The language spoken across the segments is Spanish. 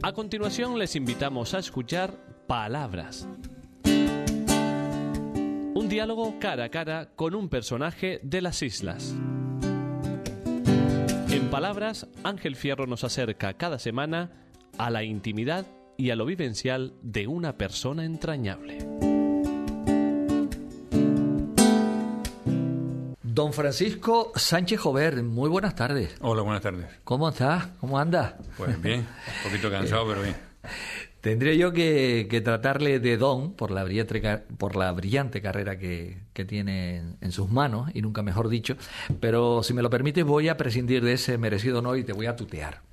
A continuación les invitamos a escuchar Palabras. Un diálogo cara a cara con un personaje de las islas. En Palabras, Ángel Fierro nos acerca cada semana a la intimidad y a lo vivencial de una persona entrañable. Don Francisco Sánchez Jover, muy buenas tardes. Hola, buenas tardes. ¿Cómo estás? ¿Cómo andas? Pues bien, un poquito cansado, pero bien. Tendría yo que, tratarle de don por la brillante, por la brillante carrera que, tiene en, sus manos, y nunca mejor dicho, pero si me lo permites voy a prescindir de ese merecido honor y te voy a tutear.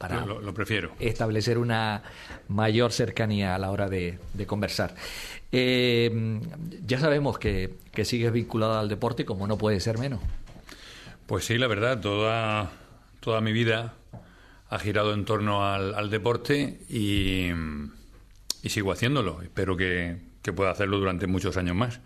Para lo, prefiero. establecer una mayor cercanía a la hora de, conversar. Eh, ya sabemos que, que sigues vinculado al deporte, como no puede ser menos. Pues sí, la verdad, toda, toda mi vida ha girado en torno al, deporte y, sigo haciéndolo. Espero que, pueda hacerlo durante muchos años más.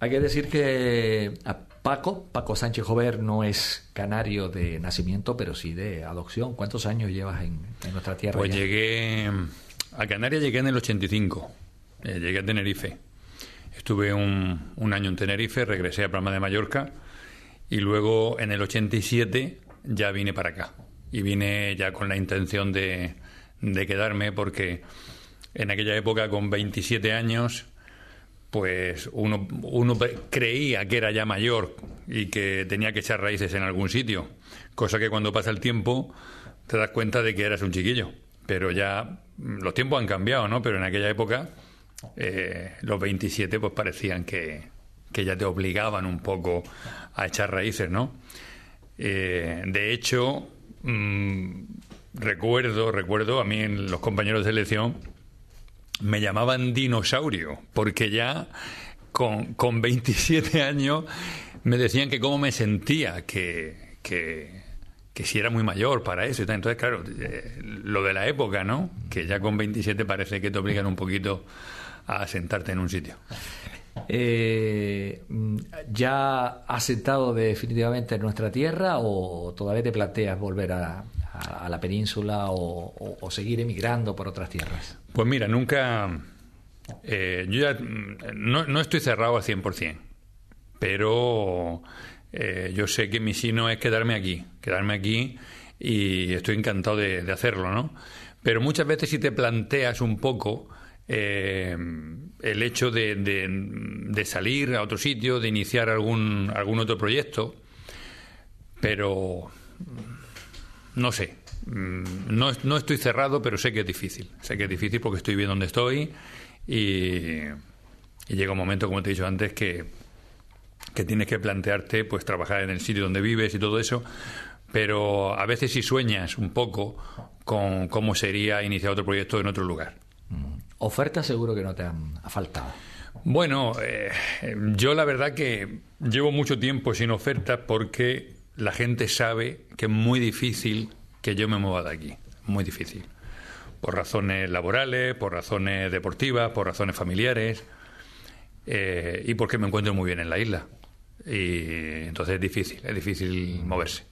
Hay que decir que a Paco, Paco Sánchez Jover, no es canario de nacimiento, pero sí de adopción. ¿Cuántos años llevas en, nuestra tierra? Pues llegué a Canarias, llegué en el 85. Eh, llegué a Tenerife. Estuve un, un, año en Tenerife, regresé a Palma de Mallorca y luego en el 87 ya vine para acá y vine ya con la intención de, de quedarme porque en aquella época con 27 años pues uno, uno creía que era ya mayor y que tenía que echar raíces en algún sitio, cosa que cuando pasa el tiempo te das cuenta de que eras un chiquillo. Pero ya los tiempos han cambiado, ¿no? Pero en aquella época eh, los 27 pues parecían que, que, ya te obligaban un poco a echar raíces, ¿no? Eh, de hecho, Mm, recuerdo, recuerdo, a mí en los compañeros de selección me llamaban dinosaurio, porque ya con, con 27 años me decían que cómo me sentía, que, que, si era muy mayor para eso. Entonces, claro, eh, lo de la época, ¿no? Que ya con 27 parece que te obligan un poquito a sentarte en un sitio. Eh, ¿Ya has sentado definitivamente en nuestra tierra o todavía te planteas volver a, la península o, seguir emigrando por otras tierras? Pues mira, nunca... Eh, yo ya no, estoy cerrado al 100%, pero eh, yo sé que mi sino es quedarme aquí, quedarme aquí y estoy encantado de, de hacerlo, ¿no? Pero muchas veces si te planteas un poco eh, el hecho de, de, salir a otro sitio, de iniciar algún, algún otro proyecto, pero no sé. Mm, no, no, estoy cerrado, pero sé que es difícil. Sé que es difícil porque estoy bien donde estoy y, llega un momento, como te he dicho antes, que, que tienes que plantearte pues trabajar en el sitio donde vives y todo eso. Pero a veces si sueñas un poco con cómo sería iniciar otro proyecto en otro lugar. Ofertas seguro que no te han faltado. Bueno, eh, yo la verdad que llevo mucho tiempo sin ofertas porque la gente sabe que es muy difícil que yo me mueva de aquí. Muy difícil. Por razones laborales, por razones deportivas, por razones familiares eh, y porque me encuentro muy bien en la isla. Y entonces es difícil, es difícil moverse.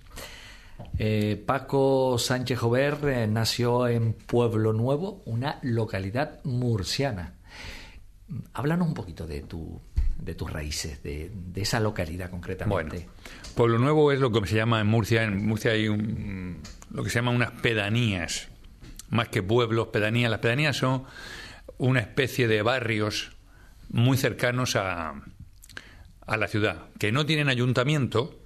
Eh, Paco Sánchez Jover eh, nació en Pueblo Nuevo, una localidad murciana. Háblanos un poquito de, tu, de tus raíces, de, esa localidad concretamente. Bueno, Pueblo Nuevo es lo que se llama en Murcia. En Murcia hay lo que se llama unas pedanías, más que pueblos, pedanías. Las pedanías son una especie de barrios muy cercanos a, a la ciudad, que no tienen ayuntamiento,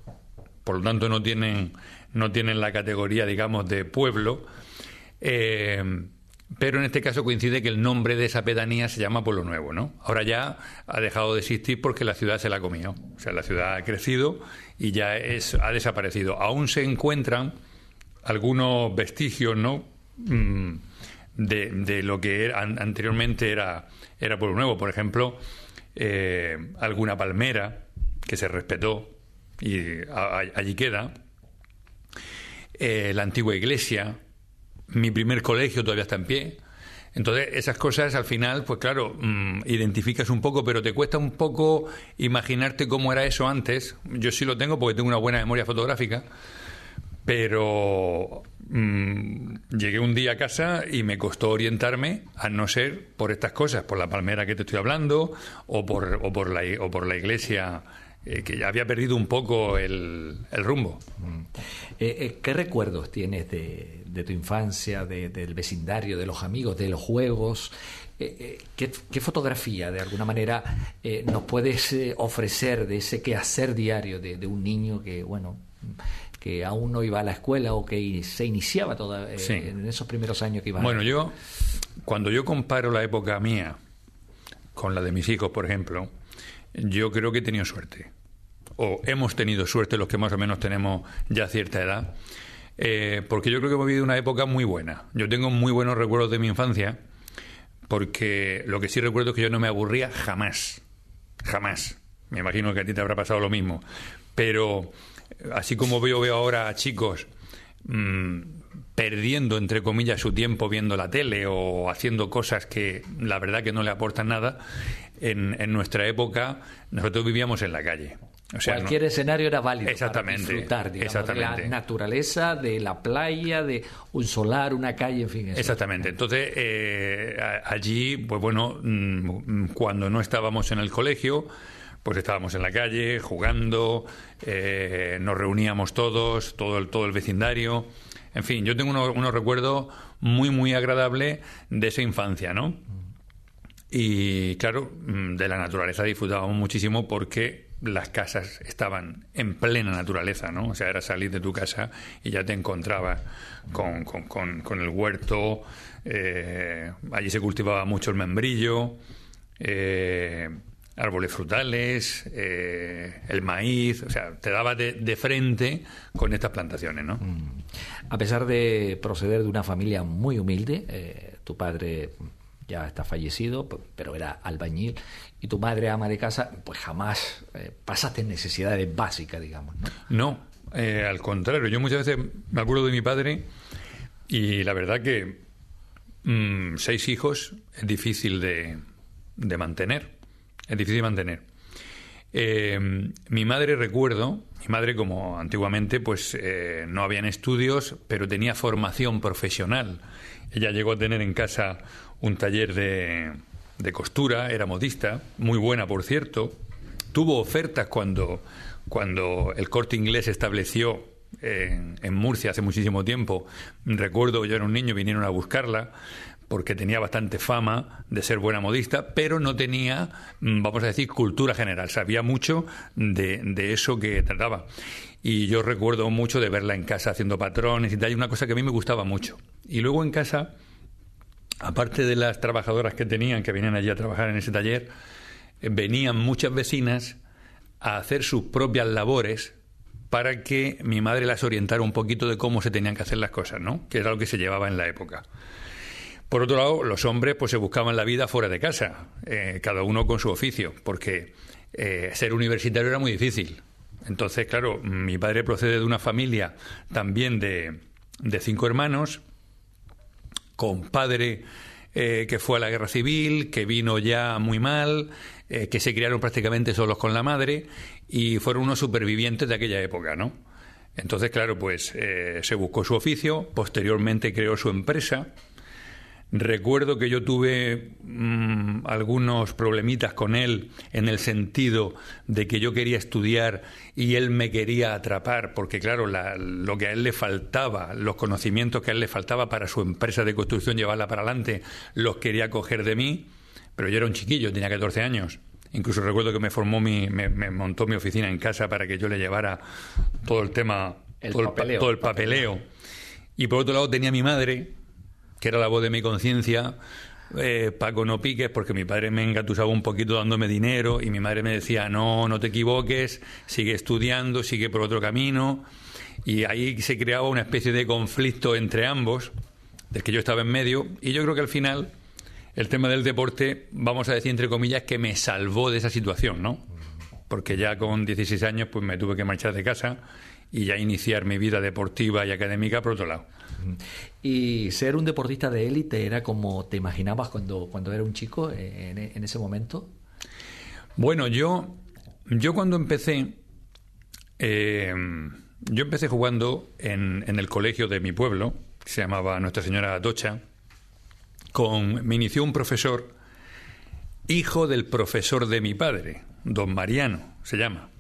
por lo tanto no tienen no tienen la categoría, digamos, de pueblo. Eh, pero en este caso coincide que el nombre de esa pedanía se llama Pueblo Nuevo, ¿no? Ahora ya ha dejado de existir porque la ciudad se la ha comido. O sea, la ciudad ha crecido y ya es, ha desaparecido. Aún se encuentran algunos vestigios, ¿no? Mm, de, lo que anteriormente era, era Pueblo Nuevo. Por ejemplo, eh, alguna palmera que se respetó y allí queda eh, la antigua iglesia, mi primer colegio todavía está en pie. Entonces, esas cosas al final, pues claro, mm, identificas un poco, pero te cuesta un poco imaginarte cómo era eso antes. Yo sí lo tengo porque tengo una buena memoria fotográfica, pero mm, llegué un día a casa y me costó orientarme, a no ser por estas cosas, por la palmera que te estoy hablando, o por, o por, la, o por la iglesia eh, que ya había perdido un poco el, rumbo. Mm. Eh, eh, ¿Qué recuerdos tienes de, tu infancia, del vecindario, de los amigos, de los juegos? ¿qué, fotografía, de alguna manera, nos puedes ofrecer de ese quehacer diario de, un niño que, bueno, que aún no iba a la escuela o que se iniciaba toda, en esos primeros años que iba Bueno, yo, cuando yo comparo la época mía con la de mis hijos, por ejemplo, yo creo que he tenido suerte. O hemos tenido suerte los que más o menos tenemos ya cierta edad. Eh, porque yo creo que hemos vivido una época muy buena. Yo tengo muy buenos recuerdos de mi infancia, porque lo que sí recuerdo es que yo no me aburría jamás. Jamás. Me imagino que a ti te habrá pasado lo mismo. Pero así como veo, veo ahora a chicos mmm, perdiendo, entre comillas, su tiempo viendo la tele o haciendo cosas que la verdad que no le aportan nada, en, en nuestra época nosotros vivíamos en la calle. O sea, Cualquier escenario era válido exactamente, para disfrutar, digamos, de la naturaleza, de la playa, de un solar, una calle, en fin. Exactamente. Entonces, eh, allí, pues bueno, mm, cuando no estábamos en el colegio, pues estábamos en la calle jugando, eh, nos reuníamos todos, todo el, todo el vecindario. En fin, yo tengo unos recuerdos muy, muy agradables de esa infancia, ¿no? Y claro, mm, de la naturaleza disfrutábamos muchísimo porque las casas estaban en plena naturaleza, ¿no? O sea, era salir de tu casa y ya te encontrabas con, con, el huerto, eh, allí se cultivaba mucho el membrillo, eh, árboles frutales, eh, el maíz, o sea, te daba de, de, frente con estas plantaciones, ¿no? Mm. A pesar de proceder de una familia muy humilde, tu padre ya está fallecido, pero era albañil, y tu madre ama de casa, pues jamás eh, pasaste necesidades básicas, digamos. No, no eh, al contrario, yo muchas veces me acuerdo de mi padre y la verdad que mm, seis hijos es difícil de, de, mantener, es difícil mantener. Eh, mi madre recuerdo, mi madre como antiguamente pues no habían estudios, pero tenía formación profesional. Ella llegó a tener en casa un taller de, de costura, era modista, muy buena por cierto. Tuvo ofertas cuando, cuando el corte inglés estableció en, en, Murcia hace muchísimo tiempo. Recuerdo, yo era un niño, vinieron a buscarla porque tenía bastante fama de ser buena modista, pero no tenía, mm, vamos a decir, cultura general. Sabía mucho de, eso que trataba. Y yo recuerdo mucho de verla en casa haciendo patrones y tal, y una cosa que a mí me gustaba mucho. Y luego en casa aparte de las trabajadoras que tenían, que venían allí a trabajar en ese taller, eh, venían muchas vecinas a hacer sus propias labores para que mi madre las orientara un poquito de cómo se tenían que hacer las cosas, ¿no? Que era lo que se llevaba en la época. Por otro lado, los hombres pues se buscaban la vida fuera de casa, eh, cada uno con su oficio, porque eh, ser universitario era muy difícil. Entonces, claro, mi padre procede de una familia también de, de cinco hermanos, con padre eh, que fue a la guerra civil, que vino ya muy mal, que se criaron prácticamente solos con la madre y fueron unos supervivientes de aquella época, ¿no? Entonces, claro, pues se buscó su oficio, posteriormente creó su empresa, Recuerdo que yo tuve mm, algunos problemitas con él en el sentido de que yo quería estudiar y él me quería atrapar, porque claro, lo que a él le faltaba, los conocimientos que a él le faltaba para su empresa de construcción llevarla para adelante, los quería coger de mí, pero yo era un chiquillo, tenía 14 años. Incluso recuerdo que me formó mi, me, montó mi oficina en casa para que yo le llevara todo el tema, todo, el, todo el papeleo. Y por otro lado tenía mi madre, que era la voz de mi conciencia, eh, Paco, no piques, porque mi padre me engatusaba un poquito dándome dinero y mi madre me decía, no, no te equivoques, sigue estudiando, sigue por otro camino. Y ahí se creaba una especie de conflicto entre ambos, del que yo estaba en medio, y yo creo que al final el tema del deporte, vamos a decir entre comillas, que me salvó de esa situación, ¿no? Porque ya con 16 años pues me tuve que marchar de casa y ya iniciar mi vida deportiva y académica por otro lado. Y ser un deportista de élite era como te imaginabas cuando, cuando era un chico en, ese momento. Bueno, yo, yo cuando empecé, eh, yo empecé jugando en, en, el colegio de mi pueblo, se llamaba Nuestra Señora Atocha, con, me inició un profesor, hijo del profesor de mi padre, don Mariano, se llama,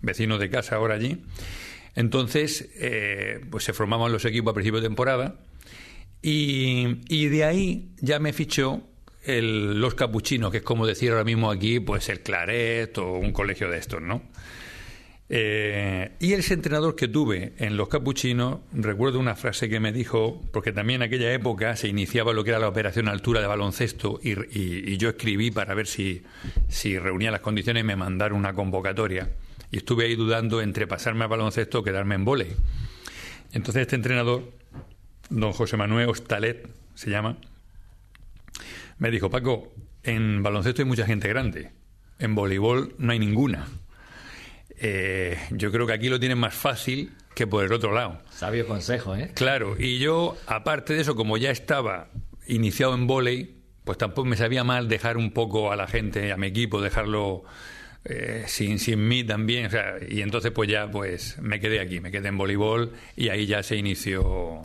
vecino de casa ahora allí. Entonces, eh, pues se formaban los equipos a principio de temporada y, de ahí ya me fichó el, los capuchinos, que es como decir ahora mismo aquí, pues el Claret o un colegio de estos, ¿no? Eh, y ese entrenador que tuve en los capuchinos, recuerdo una frase que me dijo, porque también en aquella época se iniciaba lo que era la operación altura de baloncesto y, y, y yo escribí para ver si, si reunía las condiciones y me mandaron una convocatoria. Y estuve ahí dudando entre pasarme al baloncesto o quedarme en volei. Entonces este entrenador, don José Manuel Hostalet, se llama, me dijo, Paco, en baloncesto hay mucha gente grande, en voleibol no hay ninguna. Eh, yo creo que aquí lo tienen más fácil que por el otro lado. Sabio consejo, ¿eh? Claro, y yo, aparte de eso, como ya estaba iniciado en volei, pues tampoco me sabía mal dejar un poco a la gente, a mi equipo, dejarlo eh, sin, sin mí también. O sea, y entonces pues ya pues me quedé aquí, me quedé en voleibol y ahí ya se inició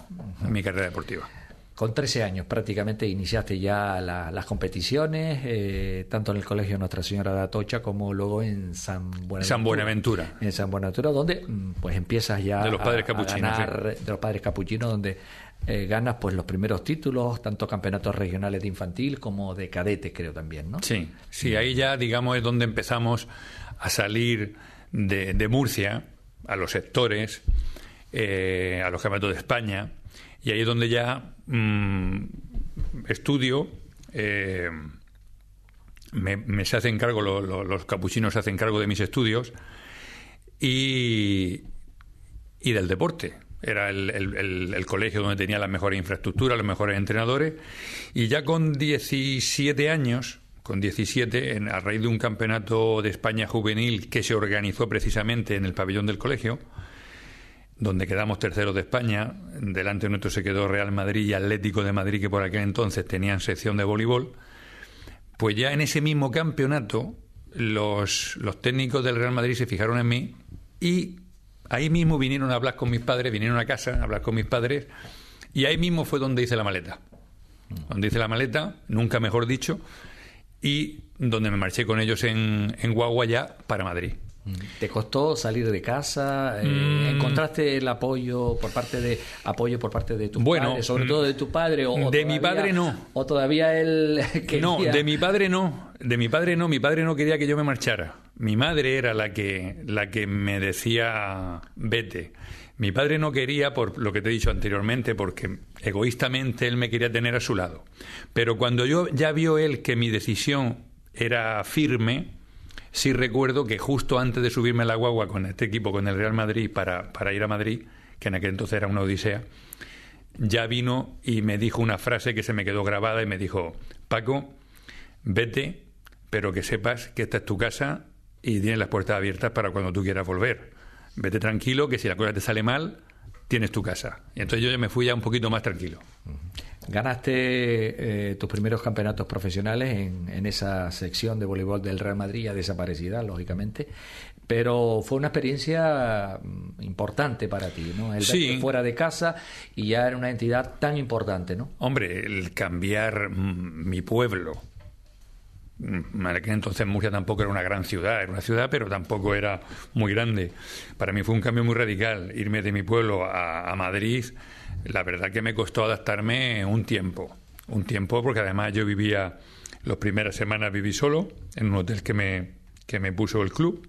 mi carrera deportiva. Con 13 años prácticamente iniciaste ya la, las competiciones, eh, tanto en el Colegio Nuestra Señora de Atocha como luego en San Buenaventura. San Buenaventura. En San Buenaventura, donde mm, pues empiezas ya de los padres a, capuchinos, a ganar, sí. de los padres capuchinos, donde eh, ganas pues los primeros títulos, tanto campeonatos regionales de infantil como de cadete, creo también, ¿no? Sí, sí, ahí ya digamos es donde empezamos a salir de, Murcia a los sectores, eh, a los campeonatos de España, y ahí es donde ya mmm, estudio. Eh, me, me, se hacen cargo, lo, lo, los capuchinos se hacen cargo de mis estudios y, y del deporte. Era el, el, colegio donde tenía la mejor infraestructura, los mejores entrenadores. Y ya con 17 años, con 17, en, a raíz de un campeonato de España juvenil que se organizó precisamente en el pabellón del colegio, donde quedamos terceros de España, delante de nuestro se quedó Real Madrid y Atlético de Madrid, que por aquel entonces tenían sección de voleibol, pues ya en ese mismo campeonato los, los técnicos del Real Madrid se fijaron en mí y ahí mismo vinieron a hablar con mis padres, vinieron a casa a hablar con mis padres y ahí mismo fue donde hice la maleta. Donde hice la maleta, nunca mejor dicho, y donde me marché con ellos en, en Guagua ya para Madrid. ¿Te costó salir de casa? Eh, mm. ¿Encontraste el apoyo por parte de apoyo por parte de tu bueno, padre, sobre todo de tu padre? O, de todavía, mi padre no. ¿O todavía él quería... No, de mi padre no. De mi padre no. Mi padre no quería que yo me marchara. Mi madre era la que, la que me decía vete. Mi padre no quería, por lo que te he dicho anteriormente, porque egoístamente él me quería tener a su lado. Pero cuando yo ya vio él que mi decisión era firme, sí recuerdo que justo antes de subirme a la guagua con este equipo, con el Real Madrid, para, para ir a Madrid, que en aquel entonces era una odisea, ya vino y me dijo una frase que se me quedó grabada y me dijo, Paco, vete, pero que sepas que esta es tu casa y tienes las puertas abiertas para cuando tú quieras volver. Vete tranquilo, que si la cosa te sale mal, tienes tu casa. Y entonces yo ya me fui ya un poquito más tranquilo. Ganaste eh, tus primeros campeonatos profesionales en, en, esa sección de voleibol del Real Madrid, ya desaparecida, lógicamente, pero fue una experiencia importante para ti, ¿no? El sí. fuera de casa y ya era una entidad tan importante, ¿no? Hombre, el cambiar mi pueblo. En aquel entonces Murcia tampoco era una gran ciudad, era una ciudad, pero tampoco era muy grande. Para mí fue un cambio muy radical, irme de mi pueblo a, a Madrid la verdad que me costó adaptarme un tiempo, un tiempo porque además yo vivía, las primeras semanas viví solo en un hotel que me, que me puso el club,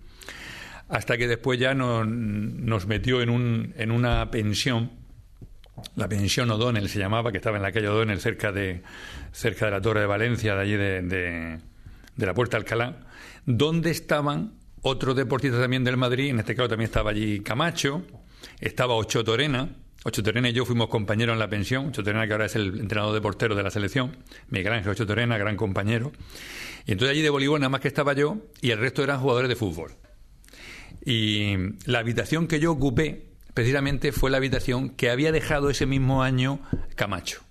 hasta que después ya nos, metió en, un, en una pensión, la pensión O'Donnell se llamaba, que estaba en la calle O'Donnell cerca de, cerca de la Torre de Valencia, de allí de, de, de la Puerta Alcalá, donde estaban otros deportistas también del Madrid, en este caso también estaba allí Camacho, estaba Ocho Torena, Ocho Torena y yo fuimos compañeros en la pensión. Ocho Torena, que ahora es el entrenador de portero de la selección. Miguel Ángel Ocho Torena, gran compañero. Y entonces allí de voleibol nada más que estaba yo y el resto eran jugadores de fútbol. Y la habitación que yo ocupé, precisamente, fue la habitación que había dejado ese mismo año Camacho.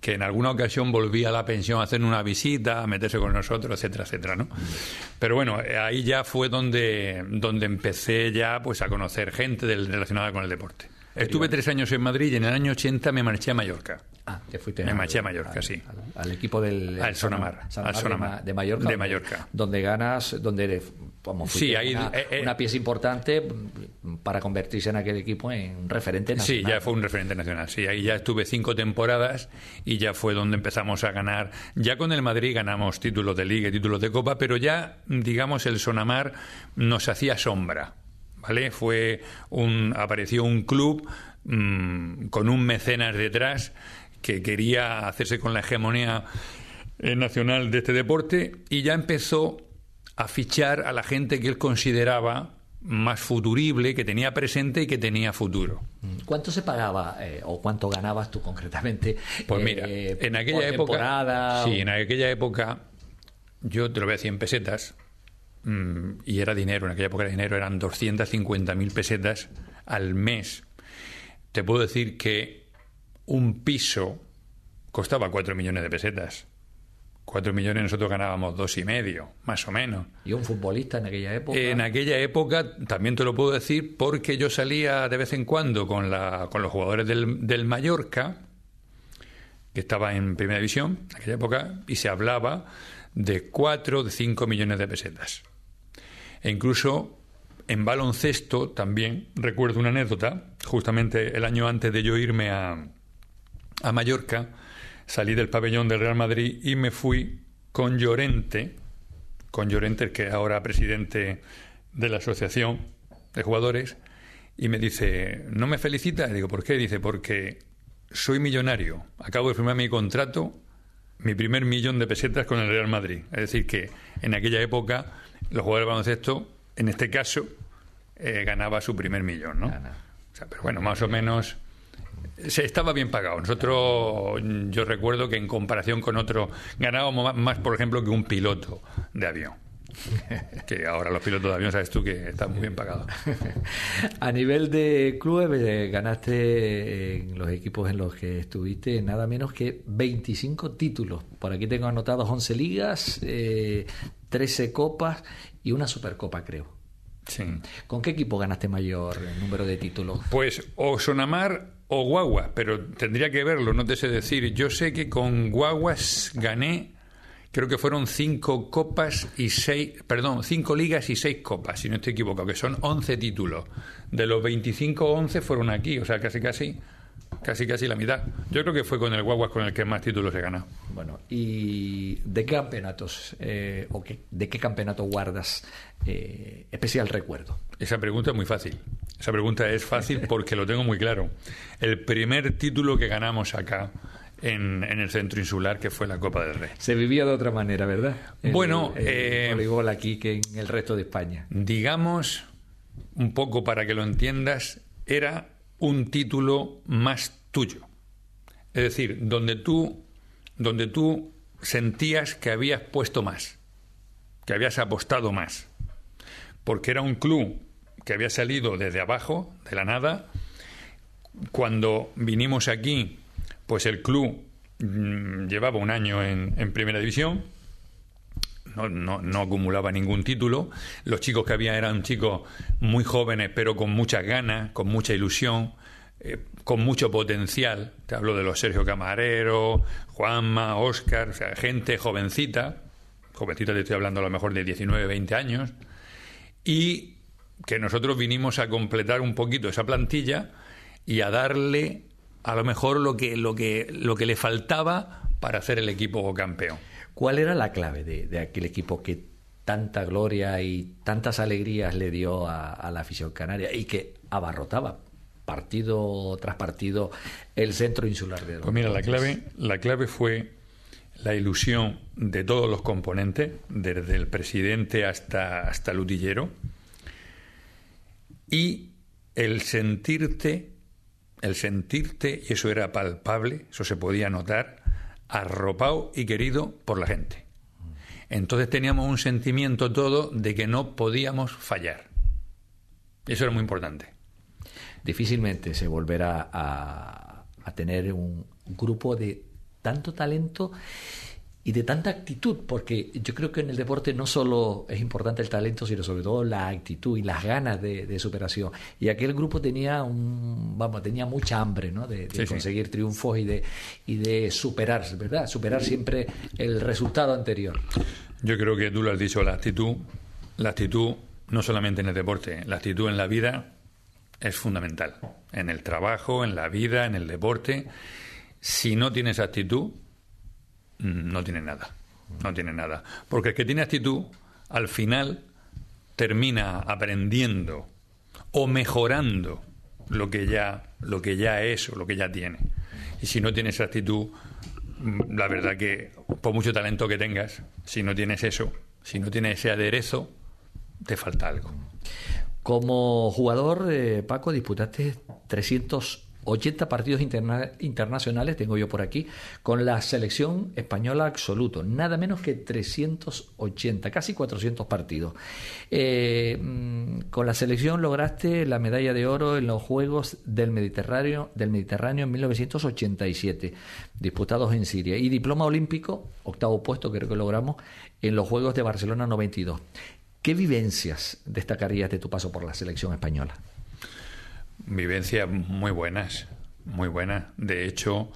Que en alguna ocasión volvía a la pensión a hacer una visita, a meterse con nosotros, etcétera, etcétera, ¿no? Pero bueno, ahí ya fue donde, donde empecé ya pues a conocer gente relacionada con el deporte. Estuve tres años en Madrid y en el año 80 me marché a Mallorca. Ah, te fuiste Me marché a Mallorca, al- sí. Al, al equipo del... Al Sonamar, al de Sonamar. Ma- de, Mallorca. De Mallorca. Donde ganas, donde eres, vamos, Sí, ahí, una, eh, eh, una pieza importante para convertirse en aquel equipo en referente Sí, nacional. ya fue un referente nacional. Sí, ahí ya estuve cinco temporadas y ya fue donde empezamos a ganar. Ya con el Madrid ganamos títulos de Liga y títulos de Copa, pero ya, digamos, el Sonamar nos hacía sombra. ¿Vale? Fue un, apareció un club mm, con un mecenas detrás que quería hacerse con la hegemonía eh, nacional de este deporte y ya empezó a fichar a la gente que él consideraba más futurible, que tenía presente y que tenía futuro. ¿Cuánto se pagaba eh, o cuánto ganabas tú concretamente? Pues eh, mira, en por aquella época. temporada? Sí, en aquella época. Yo te lo voy a decir en pesetas. Mm, y era dinero, en aquella época era dinero, eran 250.000 pesetas al mes. Te puedo decir que un piso costaba 4 millones de pesetas. 4 millones nosotros ganábamos dos y medio, más o menos. ¿Y un futbolista en aquella época? En aquella época, también te lo puedo decir, porque yo salía de vez en cuando con, la, con los jugadores del, del Mallorca, que estaba en primera división, en aquella época, y se hablaba de 4, de 5 millones de pesetas. E incluso en baloncesto también recuerdo una anécdota, justamente el año antes de yo irme a, a Mallorca, salí del pabellón del Real Madrid y me fui con Llorente, con Llorente, el que es ahora presidente de la Asociación de Jugadores, y me dice, ¿no me felicita? Y digo, ¿por qué? Dice, porque soy millonario, acabo de firmar mi contrato, mi primer millón de pesetas con el Real Madrid. Es decir, que en aquella época los jugadores de baloncesto, en este caso, eh, ganaba su primer millón, ¿no? O sea, pero bueno, más o menos se estaba bien pagado. Nosotros, yo recuerdo que en comparación con otros, ganábamos más, más, por ejemplo, que un piloto de avión. Que ahora los pilotos de avión, sabes tú, que están muy bien pagados. A nivel de clubes, eh, ganaste en los equipos en los que estuviste nada menos que 25 títulos. Por aquí tengo anotados 11 ligas, eh, 13 copas y una supercopa, creo. Sí. ¿Con qué equipo ganaste mayor número de títulos? Pues o Sonamar o Guagua, pero tendría que verlo, no te sé decir. Yo sé que con Guaguas gané, creo que fueron cinco copas y seis, perdón, cinco ligas y seis copas, si no estoy equivocado, que son 11 títulos. De los 25, 11 fueron aquí, o sea, casi, casi, casi, casi la mitad. Yo creo que fue con el Guaguas con el que más títulos he ganado. Bueno, ¿y de qué campeonatos eh, o qué, de qué campeonato guardas eh, especial recuerdo? Esa pregunta es muy fácil. Esa pregunta es fácil porque lo tengo muy claro. El primer título que ganamos acá en, en el centro insular, que fue la Copa del Rey. Se vivía de otra manera, ¿verdad? El- Bueno, el eh, voleibol aquí que en el resto de España. digamos, un poco para que lo entiendas, era un título más tuyo. Es decir, donde tú, donde tú sentías que habías puesto más, que habías apostado más. Porque era un club que había salido desde abajo, de la nada. Cuando vinimos aquí, pues el club mm, llevaba un año en, en primera división, no, no, acumulaba ningún título. Los chicos que había eran chicos muy jóvenes, pero con muchas ganas, con mucha ilusión, eh, con mucho potencial. Te hablo de los Sergio Camarero, Juanma, Óscar, o sea, gente jovencita, jovencita te estoy hablando a lo mejor de 19, 20 años, y que nosotros vinimos a completar un poquito esa plantilla y a darle a lo mejor lo que, lo que, lo que le faltaba para hacer el equipo campeón. ¿Cuál era la clave de, de aquel equipo que tanta gloria y tantas alegrías le dio a, a la afición canaria y que abarrotaba partido tras partido el centro insular de Pues mira, la clave, la clave fue la ilusión de todos los componentes, desde el presidente hasta, hasta el utillero, y el sentirte, el sentirte, y eso era palpable, eso se podía notar, arropado y querido por la gente. Entonces teníamos un sentimiento todo de que no podíamos fallar. Eso era muy importante. Difícilmente se volverá a, a tener un grupo de tanto talento y de tanta actitud, porque yo creo que en el deporte no solo es importante el talento, sino sobre todo la actitud y las ganas de, superación. Y aquel grupo tenía un, vamos, tenía mucha hambre, ¿no? De, conseguir triunfos y de y de superarse, ¿verdad? Superar siempre el resultado anterior. Yo creo que tú lo has dicho, la actitud, la actitud no solamente en el deporte, la actitud en la vida es fundamental. En el trabajo, en la vida, en el deporte. Si no tienes actitud, no tiene nada. No tiene nada. Porque el que tiene actitud, al final, termina aprendiendo o mejorando lo que ya, lo que ya es o lo que ya tiene. Y si no tienes actitud, mm, la verdad que por mucho talento que tengas, si no tienes eso, si no tienes ese aderezo, te falta algo. Como jugador, eh, Paco, disputaste 300 80 partidos internacionales, tengo yo por aquí, con la selección española absoluto, nada menos que 380, casi 400 partidos. Eh, mm, con la selección lograste la medalla de oro en los Juegos del Mediterráneo, del Mediterráneo en 1987, disputados en Siria, y diploma olímpico, octavo puesto creo que logramos, en los Juegos de Barcelona 92. ¿Qué vivencias destacarías de tu paso por la selección española? Vivencias muy buenas, muy buenas. De hecho,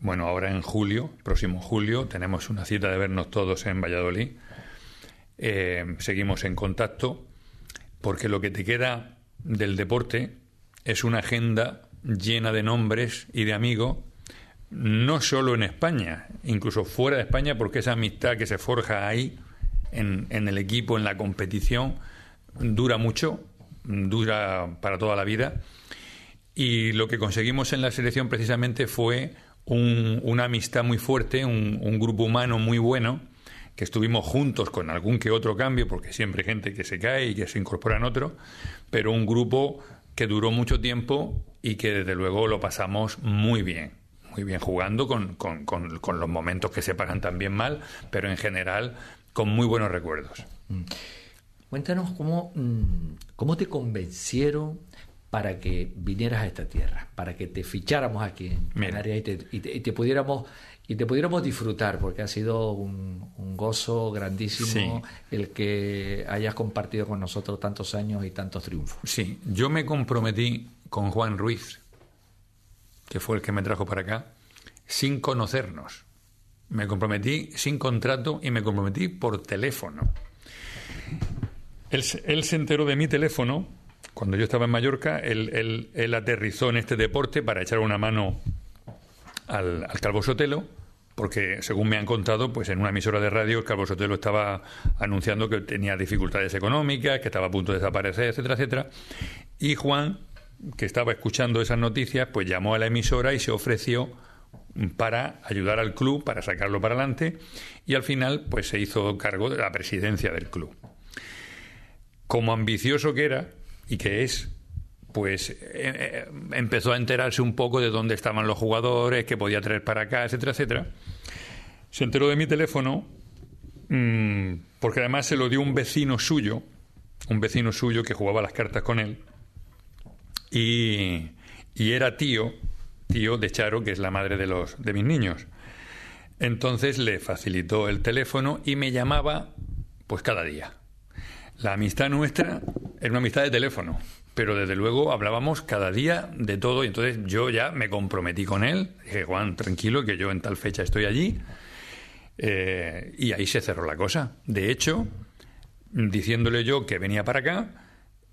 bueno, ahora en julio, próximo julio, tenemos una cita de vernos todos en Valladolid. Eh, seguimos en contacto porque lo que te queda del deporte es una agenda llena de nombres y de amigos, no solo en España, incluso fuera de España, porque esa amistad que se forja ahí, en, en el equipo, en la competición, dura mucho dura para toda la vida. Y lo que conseguimos en la selección precisamente fue una amistad muy fuerte, un, grupo humano muy bueno, que estuvimos juntos con algún que otro cambio, porque siempre hay gente que se cae y que se incorpora en otro, pero un grupo que duró mucho tiempo y que desde luego lo pasamos muy bien, muy bien jugando con, con, con los momentos que se pagan también mal, pero en general con muy buenos recuerdos. Mm. Cuéntanos cómo, mm, cómo te convencieron para que vinieras a esta tierra, para que te ficháramos aquí en Canarias y te, y, te, pudiéramos y te pudiéramos disfrutar, porque ha sido un, gozo grandísimo el que hayas compartido con nosotros tantos años y tantos triunfos. Sí, yo me comprometí con Juan Ruiz, que fue el que me trajo para acá, sin conocernos. Me comprometí sin contrato y me comprometí por teléfono. Él, se enteró de mi teléfono cuando yo estaba en Mallorca. Él, aterrizó en este deporte para echar una mano al, Calvo Sotelo, porque según me han contado, pues en una emisora de radio el Calvo Sotelo estaba anunciando que tenía dificultades económicas, que estaba a punto de desaparecer, etcétera, etcétera. Y Juan, que estaba escuchando esas noticias, pues llamó a la emisora y se ofreció para ayudar al club, para sacarlo para adelante, y al final pues se hizo cargo de la presidencia del club como ambicioso que era y que es, pues eh, eh, empezó a enterarse un poco de dónde estaban los jugadores, que podía traer para acá, etcétera, etcétera. Se enteró de mi teléfono mm, porque además se lo dio un vecino suyo, un vecino suyo que jugaba las cartas con él y, y era tío, tío de Charo, que es la madre de los de mis niños. Entonces le facilitó el teléfono y me llamaba pues cada día. La amistad nuestra era una amistad de teléfono, pero desde luego hablábamos cada día de todo y entonces yo ya me comprometí con él. Dije, Juan, tranquilo, que yo en tal fecha estoy allí. Eh, y ahí se cerró la cosa. De hecho, diciéndole yo que venía para acá,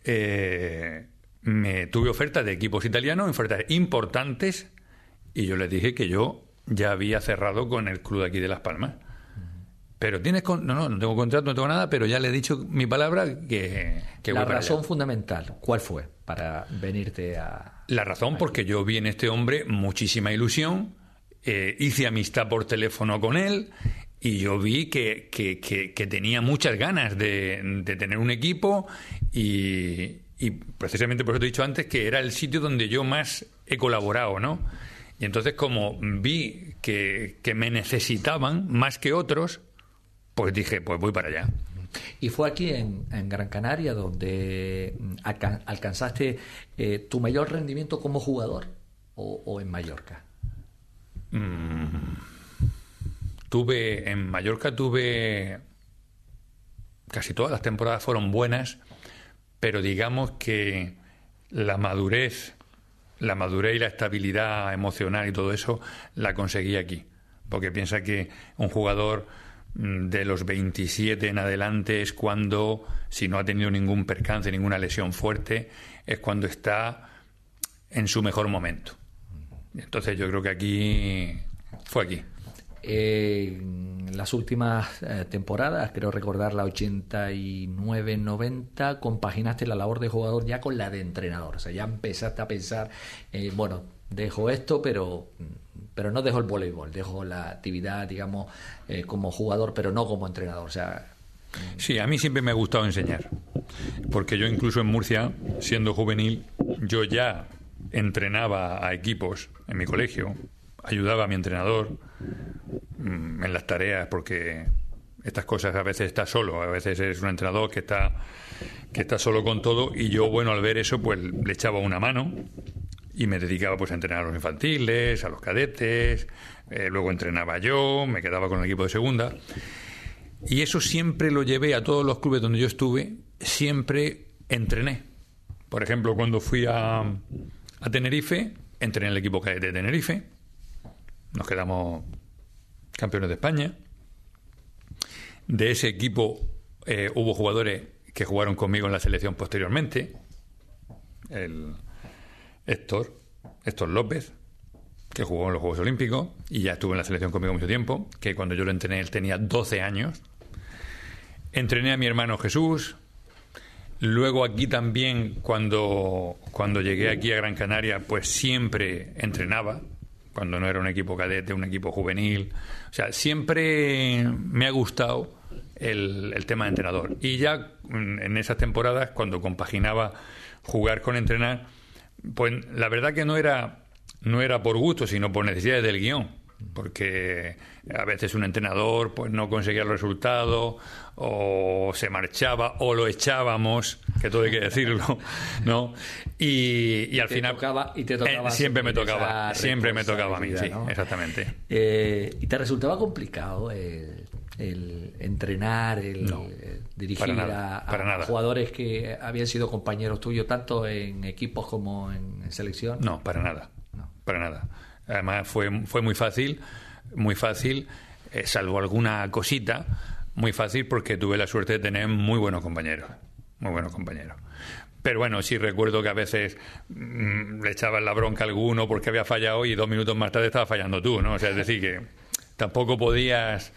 eh, me tuve ofertas de equipos italianos, ofertas importantes, y yo les dije que yo ya había cerrado con el club de aquí de Las Palmas. Pero tienes no, no, no tengo contrato, no tengo nada, pero ya le he dicho mi palabra que, que la razón fundamental, ¿cuál fue para venirte a? La razón porque yo vi en este hombre muchísima ilusión, eh, hice amistad por teléfono con él y yo vi que, que, que, tenía muchas ganas de, de tener un equipo y, y, precisamente por eso te he dicho antes que era el sitio donde yo más he colaborado, ¿no? Y entonces como vi que, que me necesitaban más que otros, pues dije, pues voy para allá. Y fue aquí en, Gran Canaria donde mm, alcanzaste eh, tu mayor rendimiento como jugador o, en Mallorca. Mm, tuve en Mallorca tuve casi todas las temporadas fueron buenas, pero digamos que la madurez, la madurez y la estabilidad emocional y todo eso la conseguí aquí, porque piensa que un jugador de los 27 en adelante es cuando, si no ha tenido ningún percance, ninguna lesión fuerte, es cuando está en su mejor momento. Entonces yo creo que aquí fue aquí. en las últimas eh, temporadas, creo recordar la 89-90, compaginaste la labor de jugador ya con la de entrenador. O sea, ya empezaste a pensar, eh, bueno, dejo esto, pero, pero no dejo el voleibol, dejo la actividad, digamos, eh, como jugador, pero no como entrenador. O sea, Sí, a mí siempre me ha gustado enseñar, porque yo incluso en Murcia, siendo juvenil, yo ya entrenaba a equipos en mi colegio, ayudaba a mi entrenador mm, en las tareas, porque estas cosas a veces está solo, a veces es un entrenador que está que está solo con todo y yo bueno al ver eso pues le echaba una mano y me dedicaba pues a entrenar a los infantiles, a los cadetes, eh, luego entrenaba yo, me quedaba con el equipo de segunda y eso siempre lo llevé a todos los clubes donde yo estuve, siempre entrené. Por ejemplo, cuando fui a, a Tenerife, entrené en el equipo de Tenerife, nos quedamos campeones de España. De ese equipo eh, hubo jugadores que jugaron conmigo en la selección posteriormente. El Héctor, Héctor López, que jugó en los Juegos Olímpicos y ya estuvo en la selección conmigo mucho tiempo, que cuando yo lo entrené él tenía 12 años. Entrené a mi hermano Jesús. Luego aquí también, cuando, cuando llegué aquí a Gran Canaria, pues siempre entrenaba, cuando no era un equipo cadete, un equipo juvenil. O sea, siempre me ha gustado el, el tema de entrenador. Y ya mm, en esas temporadas, cuando compaginaba jugar con entrenar, pues la verdad que no era no era por gusto, sino por necesidades del guion. Porque a veces un entrenador pues no conseguía el resultado, o se marchaba, o lo echábamos, que todo hay que decirlo, ¿no? Y, y al te final. tocaba- y te tocaba Eh, siempre me tocaba, siempre me tocaba a mí, sí, exactamente. Eh, ¿Y te resultaba complicado el, el entrenar, el No, eh, dirigir para nada, a, a para nada. jugadores que habían sido compañeros tuyos, tanto en equipos como en, en selección? No, para nada. No. Para nada. Además fue, fue muy fácil, muy fácil, eh, salvo alguna cosita, muy fácil porque tuve la suerte de tener muy buenos compañeros. Muy buenos compañeros. Pero bueno, sí recuerdo que a veces mm, le echaban la bronca a alguno porque había fallado y dos minutos más tarde estaba fallando tú, ¿no? O sea, es decir, que tampoco podías,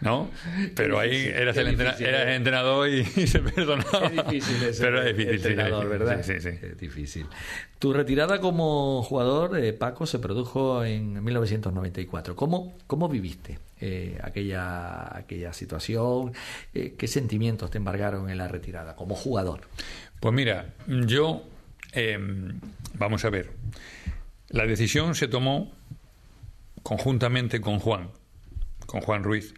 ¿no? Pero ahí eras el, entrena- difícil, eras el ¿eh? entrenador y, y se perdonaba. Es difícil ese Pero es difícil, entrenador, sí, ¿verdad? Sí, sí. Es difícil. Tu retirada como jugador, eh, Paco, se produjo en 1994. ¿Cómo, cómo viviste eh, aquella, aquella situación? Eh, ¿Qué sentimientos te embargaron en la retirada como jugador? Pues mira, yo, vamos a ver, la decisión se tomó conjuntamente con Juan, con Juan Ruiz,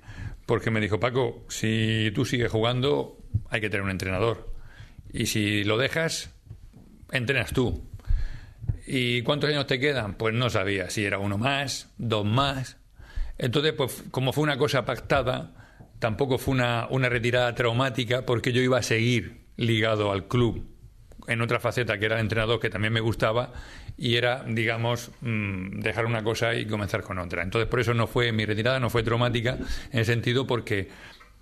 porque me dijo, Paco, si tú sigues jugando, hay que tener un entrenador. Y si lo dejas, entrenas tú. ¿Y cuántos años te quedan? Pues no sabía si era uno más, dos más. Entonces, pues como fue una cosa pactada, tampoco fue una, una retirada traumática porque yo iba a seguir ligado al club en otra faceta que era el entrenador que también me gustaba y era, digamos, mm, dejar una cosa y comenzar con otra. Entonces, por eso no fue mi retirada, no fue traumática en el sentido porque,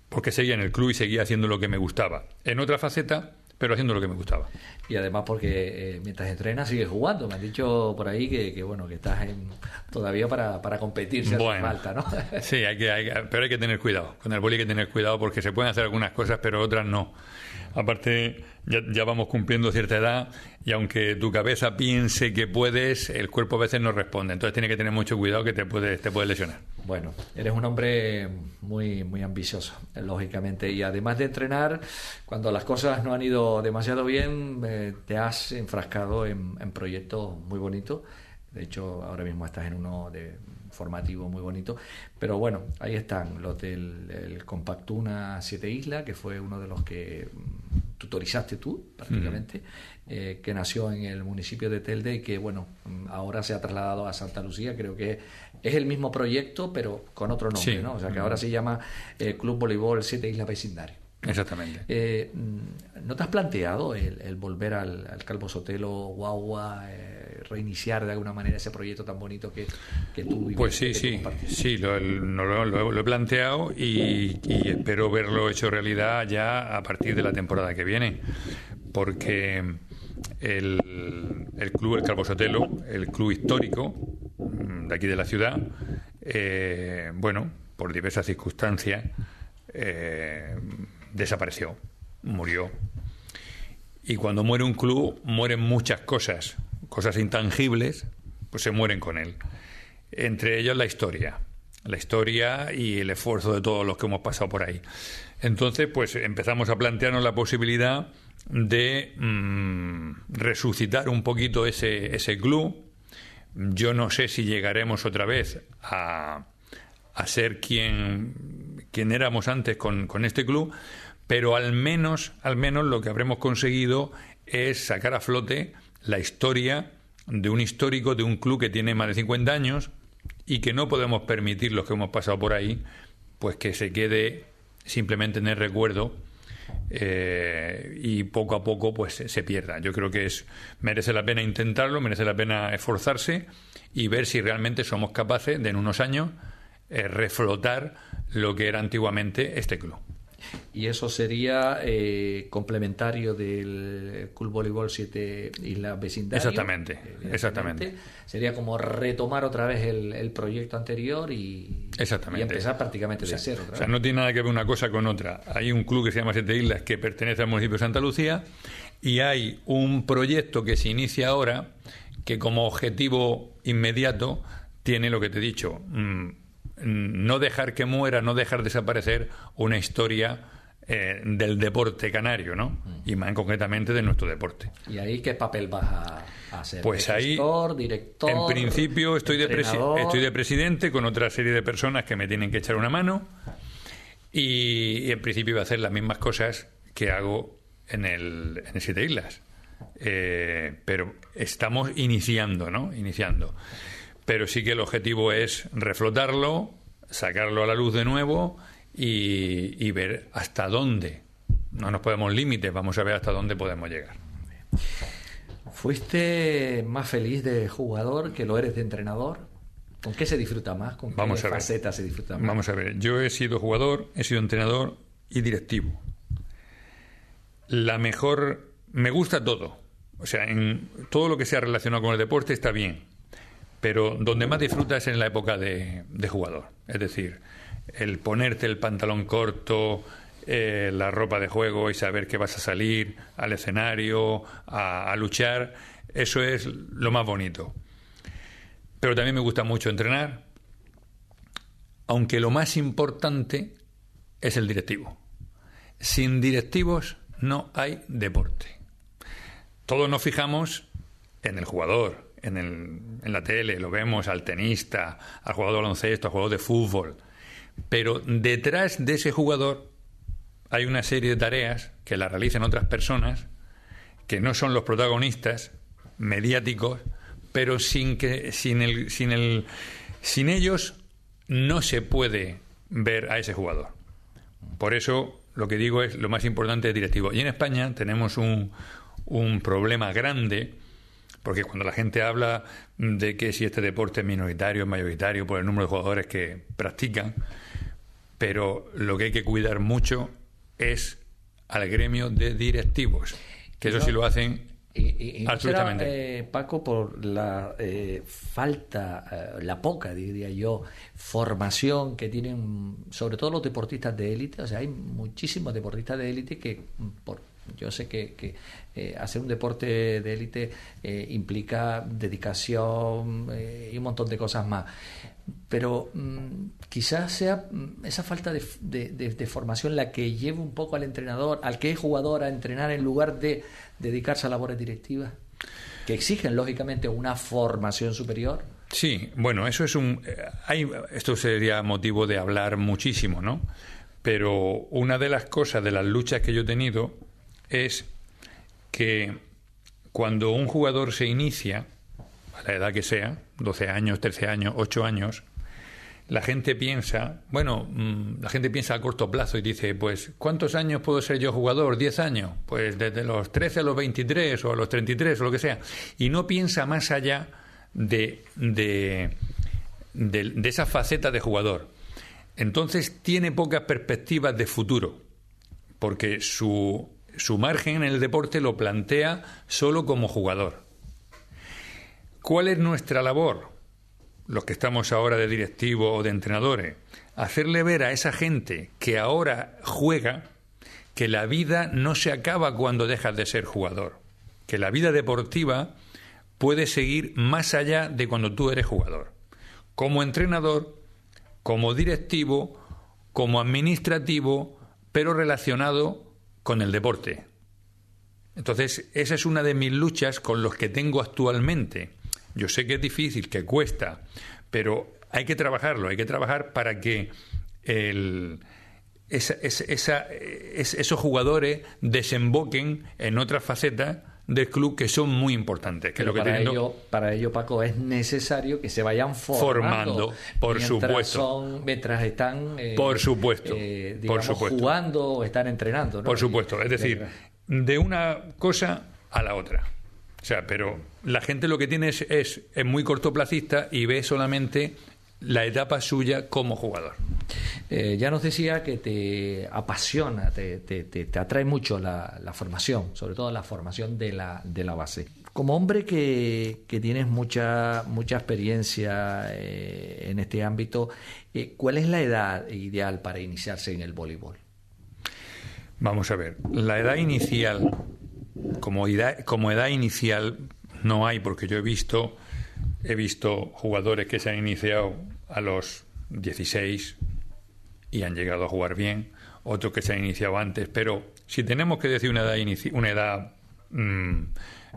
porque seguía en el club y seguía haciendo lo que me gustaba. En otra faceta, pero haciendo lo que me gustaba. Y además porque eh, mientras entrenas sigues jugando. Me han dicho por ahí que, que, bueno que estás en, todavía para, para competir si hace falta, ¿no? Sí, hay que, hay pero hay que tener cuidado. Con el boli hay que tener cuidado porque se pueden hacer algunas cosas, pero otras no. Aparte, ya, ya vamos cumpliendo cierta edad y aunque tu cabeza piense que puedes, el cuerpo a veces no responde. Entonces tienes que tener mucho cuidado que te puedes te puede lesionar. Bueno, eres un hombre muy, muy ambicioso, lógicamente. Y además de entrenar, cuando las cosas no han ido demasiado bien, eh, te has enfrascado en, proyectos muy bonitos. De hecho, ahora mismo estás en uno de formativo muy bonito. Pero bueno, ahí están los del el Compactuna Siete Islas, que fue uno de los que mm, tú prácticamente, eh, que nació en el municipio de Telde y que, bueno, ahora se ha trasladado a Santa Lucía. Creo que es el mismo proyecto, pero con otro nombre, ¿no? O sea, que ahora se llama eh, Club Voleibol Siete Islas Vecindario. Exactamente. Eh, ¿No te has planteado el, volver al, Calvo Sotelo, Guagua, eh, reiniciar de alguna manera ese proyecto tan bonito que, que tú Pues sí, sí, sí, lo, lo, he planteado y, espero verlo hecho realidad ya a partir de la temporada que viene, porque el, el club, el Calvo Sotelo, el club histórico mm, de aquí de la ciudad, eh, bueno, por diversas circunstancias, eh, desapareció, murió. Y cuando muere un club, mueren muchas cosas, cosas intangibles, pues se mueren con él. Entre ellas la historia, la historia y el esfuerzo de todos los que hemos pasado por ahí. Entonces, pues empezamos a plantearnos la posibilidad de mm, resucitar un poquito ese, ese club. Yo no sé si llegaremos otra vez a, a ser quien, quien éramos antes con, con este club, pero al menos, al menos lo que habremos conseguido es sacar a flote la historia de un histórico de un club que tiene más de 50 años y que no podemos permitir los que hemos pasado por ahí, pues que se quede simplemente en el recuerdo eh, y poco a poco pues se pierda. Yo creo que es merece la pena intentarlo, merece la pena esforzarse y ver si realmente somos capaces de en unos años eh, reflotar lo que era antiguamente este club y eso sería eh, complementario del Club Voleibol 7 la Vecindario. Exactamente, exactamente. Sería como retomar otra vez el, proyecto anterior y, exactamente. empezar prácticamente de cero. O sea, no tiene nada que ver una cosa con otra. Hay un club que se llama Siete Islas que pertenece al municipio de Santa Lucía y hay un proyecto que se inicia ahora que como objetivo inmediato tiene lo que te he dicho. Mm, no dejar que muera, no dejar desaparecer una historia eh, del deporte canario, ¿no? Mm. Y más concretamente de nuestro deporte. ¿Y ahí qué papel vas a, hacer? Pues ahí, director, en principio estoy de, estoy de presidente con otra serie de personas que me tienen que echar una mano y, en principio voy a hacer las mismas cosas que hago en el, en Siete Islas. Eh, pero estamos iniciando, ¿no? Iniciando pero sí que el objetivo es reflotarlo, sacarlo a la luz de nuevo y, ver hasta dónde. No nos podemos límites, vamos a ver hasta dónde podemos llegar. ¿Fuiste más feliz de jugador que lo eres de entrenador? ¿Con qué se disfruta más? ¿Con qué faceta se disfruta más? Vamos a ver, yo he sido jugador, he sido entrenador y directivo. La mejor... Me gusta todo. O sea, en todo lo que sea relacionado con el deporte está bien pero donde más disfrutas es en la época de, jugador. Es decir, el ponerte el pantalón corto, eh, la ropa de juego y saber que vas a salir al escenario, a, luchar, eso es lo más bonito. Pero también me gusta mucho entrenar, aunque lo más importante es el directivo. Sin directivos no hay deporte. Todos nos fijamos en el jugador, en, el, en la tele, lo vemos al tenista, al jugador de baloncesto, al jugador de fútbol. Pero detrás de ese jugador hay una serie de tareas que la realizan otras personas que no son los protagonistas mediáticos, pero sin que sin el sin el sin ellos no se puede ver a ese jugador. Por eso lo que digo es lo más importante es directivo. Y en España tenemos un, un problema grande porque cuando la gente habla de que si este deporte es minoritario, es mayoritario por el número de jugadores que practican, pero lo que hay que cuidar mucho es al gremio de directivos, que eso sí lo hacen y, absolutamente. Eh, Paco, por la eh, falta, eh, la poca, diría yo, formación que tienen, sobre todo los deportistas de élite, o sea, hay muchísimos deportistas de élite que por yo sé que, eh, hacer un deporte de élite eh, implica dedicación eh, y un montón de cosas más. Pero mm, quizás sea mm, esa falta de, formación la que lleva un poco al entrenador, al que es jugador, a entrenar en lugar de dedicarse a labores directivas, que exigen lógicamente una formación superior. Sí, bueno, eso es un. Hay, esto sería motivo de hablar muchísimo, ¿no? Pero una de las cosas, de las luchas que yo he tenido, es que cuando un jugador se inicia, a la edad que sea, 12 años, 13 años, 8 años, la gente piensa, bueno, mm, la gente piensa a corto plazo y dice, pues, ¿cuántos años puedo ser yo jugador? ¿10 años? Pues desde los 13 a los 23 o a los 33 o lo que sea. Y no piensa más allá de, de, de esa faceta de jugador. Entonces tiene pocas perspectivas de futuro, porque su, su margen en el deporte lo plantea solo como jugador. ¿Cuál es nuestra labor? Los que estamos ahora de directivo o de entrenadores, hacerle ver a esa gente que ahora juega que la vida no se acaba cuando dejas de ser jugador, que la vida deportiva puede seguir más allá de cuando tú eres jugador. Como entrenador, como directivo, como administrativo, pero relacionado con el deporte. Entonces, esa es una de mis luchas con los que tengo actualmente. Yo sé que es difícil, que cuesta, pero hay que trabajarlo, hay que trabajar para que el, esos jugadores desemboquen en otras facetas del club que son muy importantes. Que lo que para, ello, para ello, Paco, es necesario que se vayan formando, por supuesto. mientras están eh, por supuesto, eh, por supuesto. jugando o están entrenando. Por supuesto, es decir, de una cosa a la otra. O sea, pero la gente lo que tiene es, es, es muy cortoplacista y ve solamente la etapa suya como jugador. Eh, ya nos decía que te apasiona, te, te, atrae mucho la, formación, sobre todo la formación de la, de la base. Como hombre que, que tienes mucha, mucha experiencia eh, en este ámbito, eh, ¿cuál es la edad ideal para iniciarse en el voleibol? Vamos a ver, la edad inicial, como edad, como edad inicial, no hay, porque yo he visto, he visto jugadores que se han iniciado a los 16 y han llegado a jugar bien, otros que se han iniciado antes, pero si tenemos que decir una edad, una edad mm,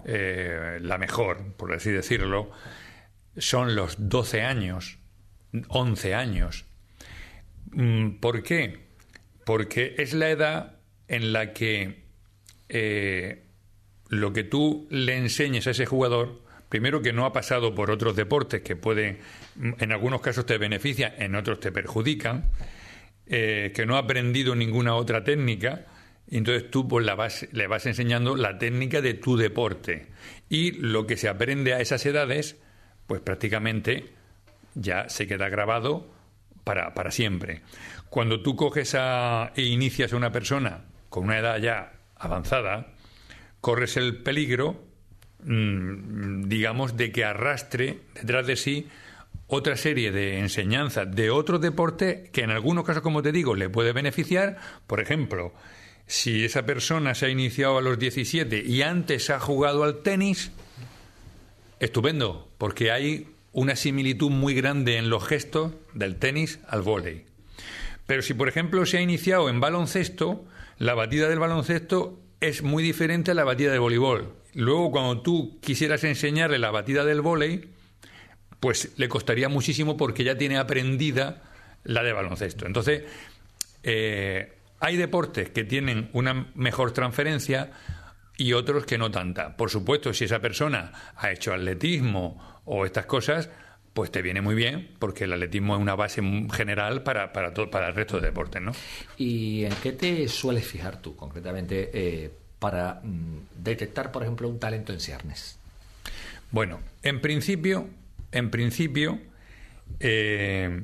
eh, la mejor, por así decirlo, son los 12 años, 11 años. Mm, ¿Por qué? Porque es la edad en la que eh, lo que tú le enseñes a ese jugador primero que no ha pasado por otros deportes que pueden, en algunos casos te benefician, en otros te perjudican, eh, que no ha aprendido ninguna otra técnica, y entonces tú pues, la vas, le vas enseñando la técnica de tu deporte. Y lo que se aprende a esas edades, pues prácticamente ya se queda grabado para, para siempre. Cuando tú coges a, e inicias a una persona con una edad ya avanzada, corres el peligro digamos, de que arrastre detrás de sí otra serie de enseñanzas de otro deporte que en algunos casos, como te digo, le puede beneficiar. Por ejemplo, si esa persona se ha iniciado a los 17 y antes ha jugado al tenis, estupendo, porque hay una similitud muy grande en los gestos del tenis al vóley. Pero si, por ejemplo, se ha iniciado en baloncesto, la batida del baloncesto es muy diferente a la batida de voleibol. Luego, cuando tú quisieras enseñarle la batida del vóley, pues le costaría muchísimo porque ya tiene aprendida la de baloncesto. Entonces, eh, hay deportes que tienen una mejor transferencia y otros que no tanta. Por supuesto, si esa persona ha hecho atletismo o estas cosas, pues te viene muy bien, porque el atletismo es una base general para, para, todo, para el resto de deportes, ¿no? ¿Y en qué te sueles fijar tú, concretamente? Eh, para mm, detectar, por ejemplo, un talento en ciernes? Bueno, en principio, en principio, eh,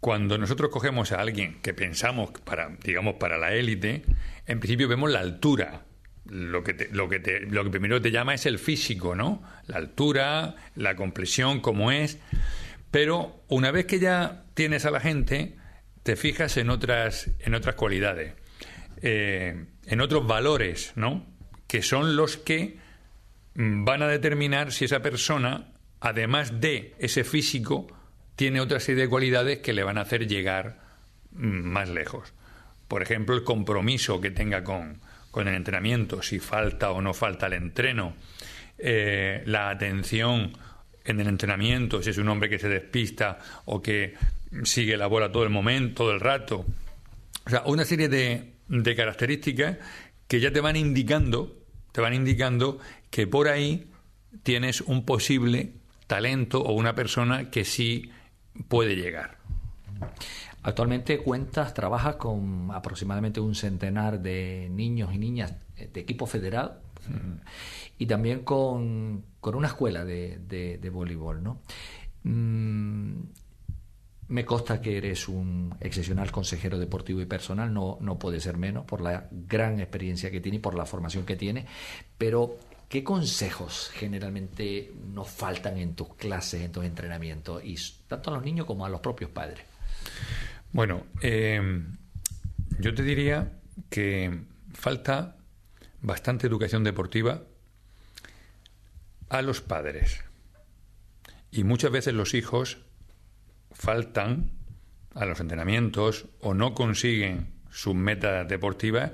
cuando nosotros cogemos a alguien que pensamos para, digamos, para la élite, en principio vemos la altura. Lo que, lo, que primero te llama es el físico, ¿no? La altura, la complexión, cómo es. Pero una vez que ya tienes a la gente, te fijas en otras, en otras cualidades. Eh, en otros valores, ¿no? Que son los que mm, van a determinar si esa persona, además de ese físico, tiene otra serie de cualidades que le van a hacer llegar mm, más lejos. Por ejemplo, el compromiso que tenga con, con el entrenamiento, si falta o no falta el entreno, eh, la atención en el entrenamiento, si es un hombre que se despista o que sigue la bola todo el momento, todo el rato. O sea, una serie de, de características que ya te van indicando, te van indicando que por ahí tienes un posible talento o una persona que sí puede llegar. Actualmente cuentas, trabajas con aproximadamente un centenar de niños y niñas de equipo federal y también con, una escuela de, de, voleibol, ¿no? Me consta que eres un excepcional consejero deportivo y personal, no, no puede ser menos por la gran experiencia que tiene y por la formación que tiene, pero ¿qué consejos generalmente nos faltan en tus clases, en tus entrenamientos, y tanto a los niños como a los propios padres? Bueno, eh, yo te diría que falta bastante educación deportiva a los padres. Y muchas veces los hijos faltan a los entrenamientos o no consiguen su meta deportiva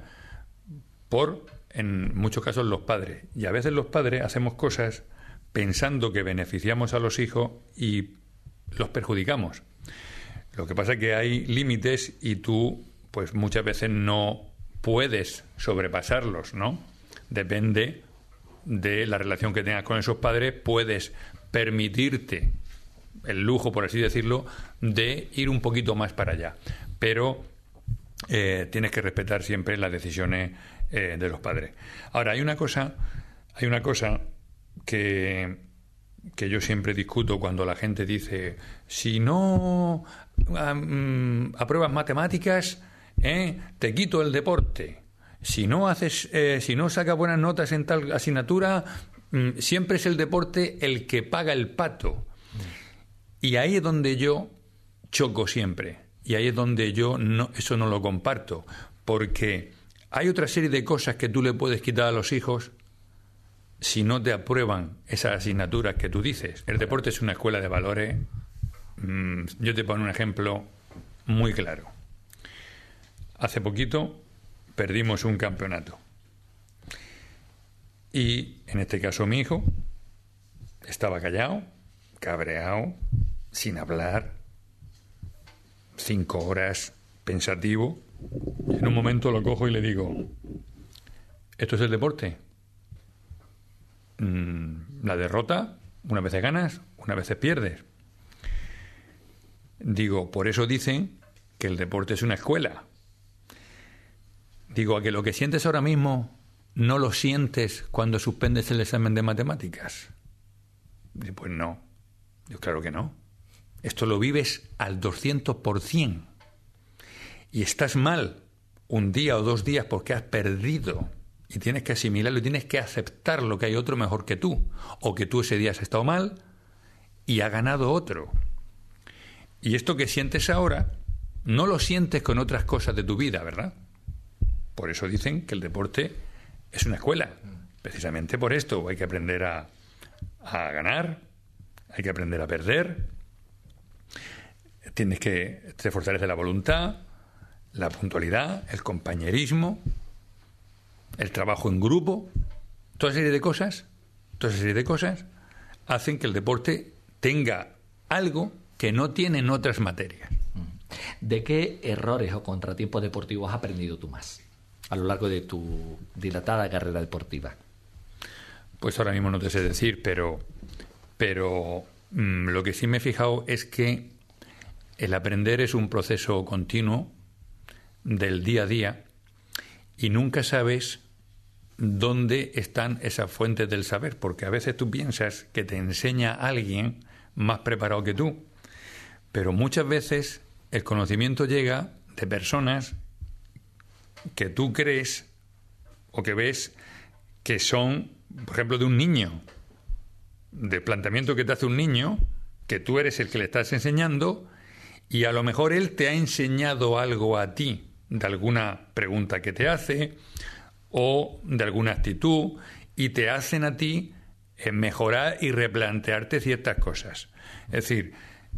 por, en muchos casos, los padres. Y a veces los padres hacemos cosas pensando que beneficiamos a los hijos y los perjudicamos. Lo que pasa es que hay límites y tú, pues muchas veces no puedes sobrepasarlos, ¿no? Depende de la relación que tengas con esos padres, puedes permitirte el lujo, por así decirlo, de ir un poquito más para allá. Pero eh, tienes que respetar siempre las decisiones eh, de los padres. Ahora, hay una cosa, hay una cosa que, que yo siempre discuto cuando la gente dice, si no mm, apruebas matemáticas, eh, te quito el deporte. Si no haces, si no sacas buenas notas en tal asignatura, mm, siempre es el deporte el que paga el pato. Y ahí es donde yo choco siempre. Y ahí es donde yo no, eso no lo comparto. Porque hay otra serie de cosas que tú le puedes quitar a los hijos si no te aprueban esas asignaturas que tú dices. El deporte es una escuela de valores. Mm, yo te pongo un ejemplo muy claro. Hace poquito perdimos un campeonato. Y en este caso mi hijo estaba callado, cabreado, sin hablar, cinco horas pensativo. en un momento lo cojo y le digo, ¿esto es el deporte? Mm, la derrota, una vez ganas, una vez pierdes. Digo, por eso dicen que el deporte es una escuela. Digo, a que lo que sientes ahora mismo no lo sientes cuando suspendes el examen de matemáticas. pues no. Yo claro que no. Esto lo vives al 200%. Y estás mal un día o dos días porque has perdido y tienes que asimilarlo y tienes que aceptar lo que hay otro mejor que tú. O que tú ese día has estado mal y ha ganado otro. Y esto que sientes ahora, no lo sientes con otras cosas de tu vida, ¿verdad? Por eso dicen que el deporte es una escuela. Precisamente por esto hay que aprender a, a ganar, hay que aprender a perder, tienes que te fortalece la voluntad, la puntualidad, el compañerismo, el trabajo en grupo, toda serie de cosas, toda serie de cosas hacen que el deporte tenga algo que no tienen otras materias. ¿De qué errores o contratiempos deportivos has aprendido tú más a lo largo de tu dilatada carrera deportiva? Pues ahora mismo no te sé decir, pero, pero mm, lo que sí me he fijado es que el aprender es un proceso continuo del día a día y nunca sabes dónde están esas fuentes del saber, porque a veces tú piensas que te enseña alguien más preparado que tú, pero muchas veces el conocimiento llega de personas que tú crees o que ves que son, por ejemplo, de un niño, de planteamiento que te hace un niño, que tú eres el que le estás enseñando y a lo mejor él te ha enseñado algo a ti de alguna pregunta que te hace o de alguna actitud y te hacen a ti eh, mejorar y replantearte ciertas cosas. Es decir,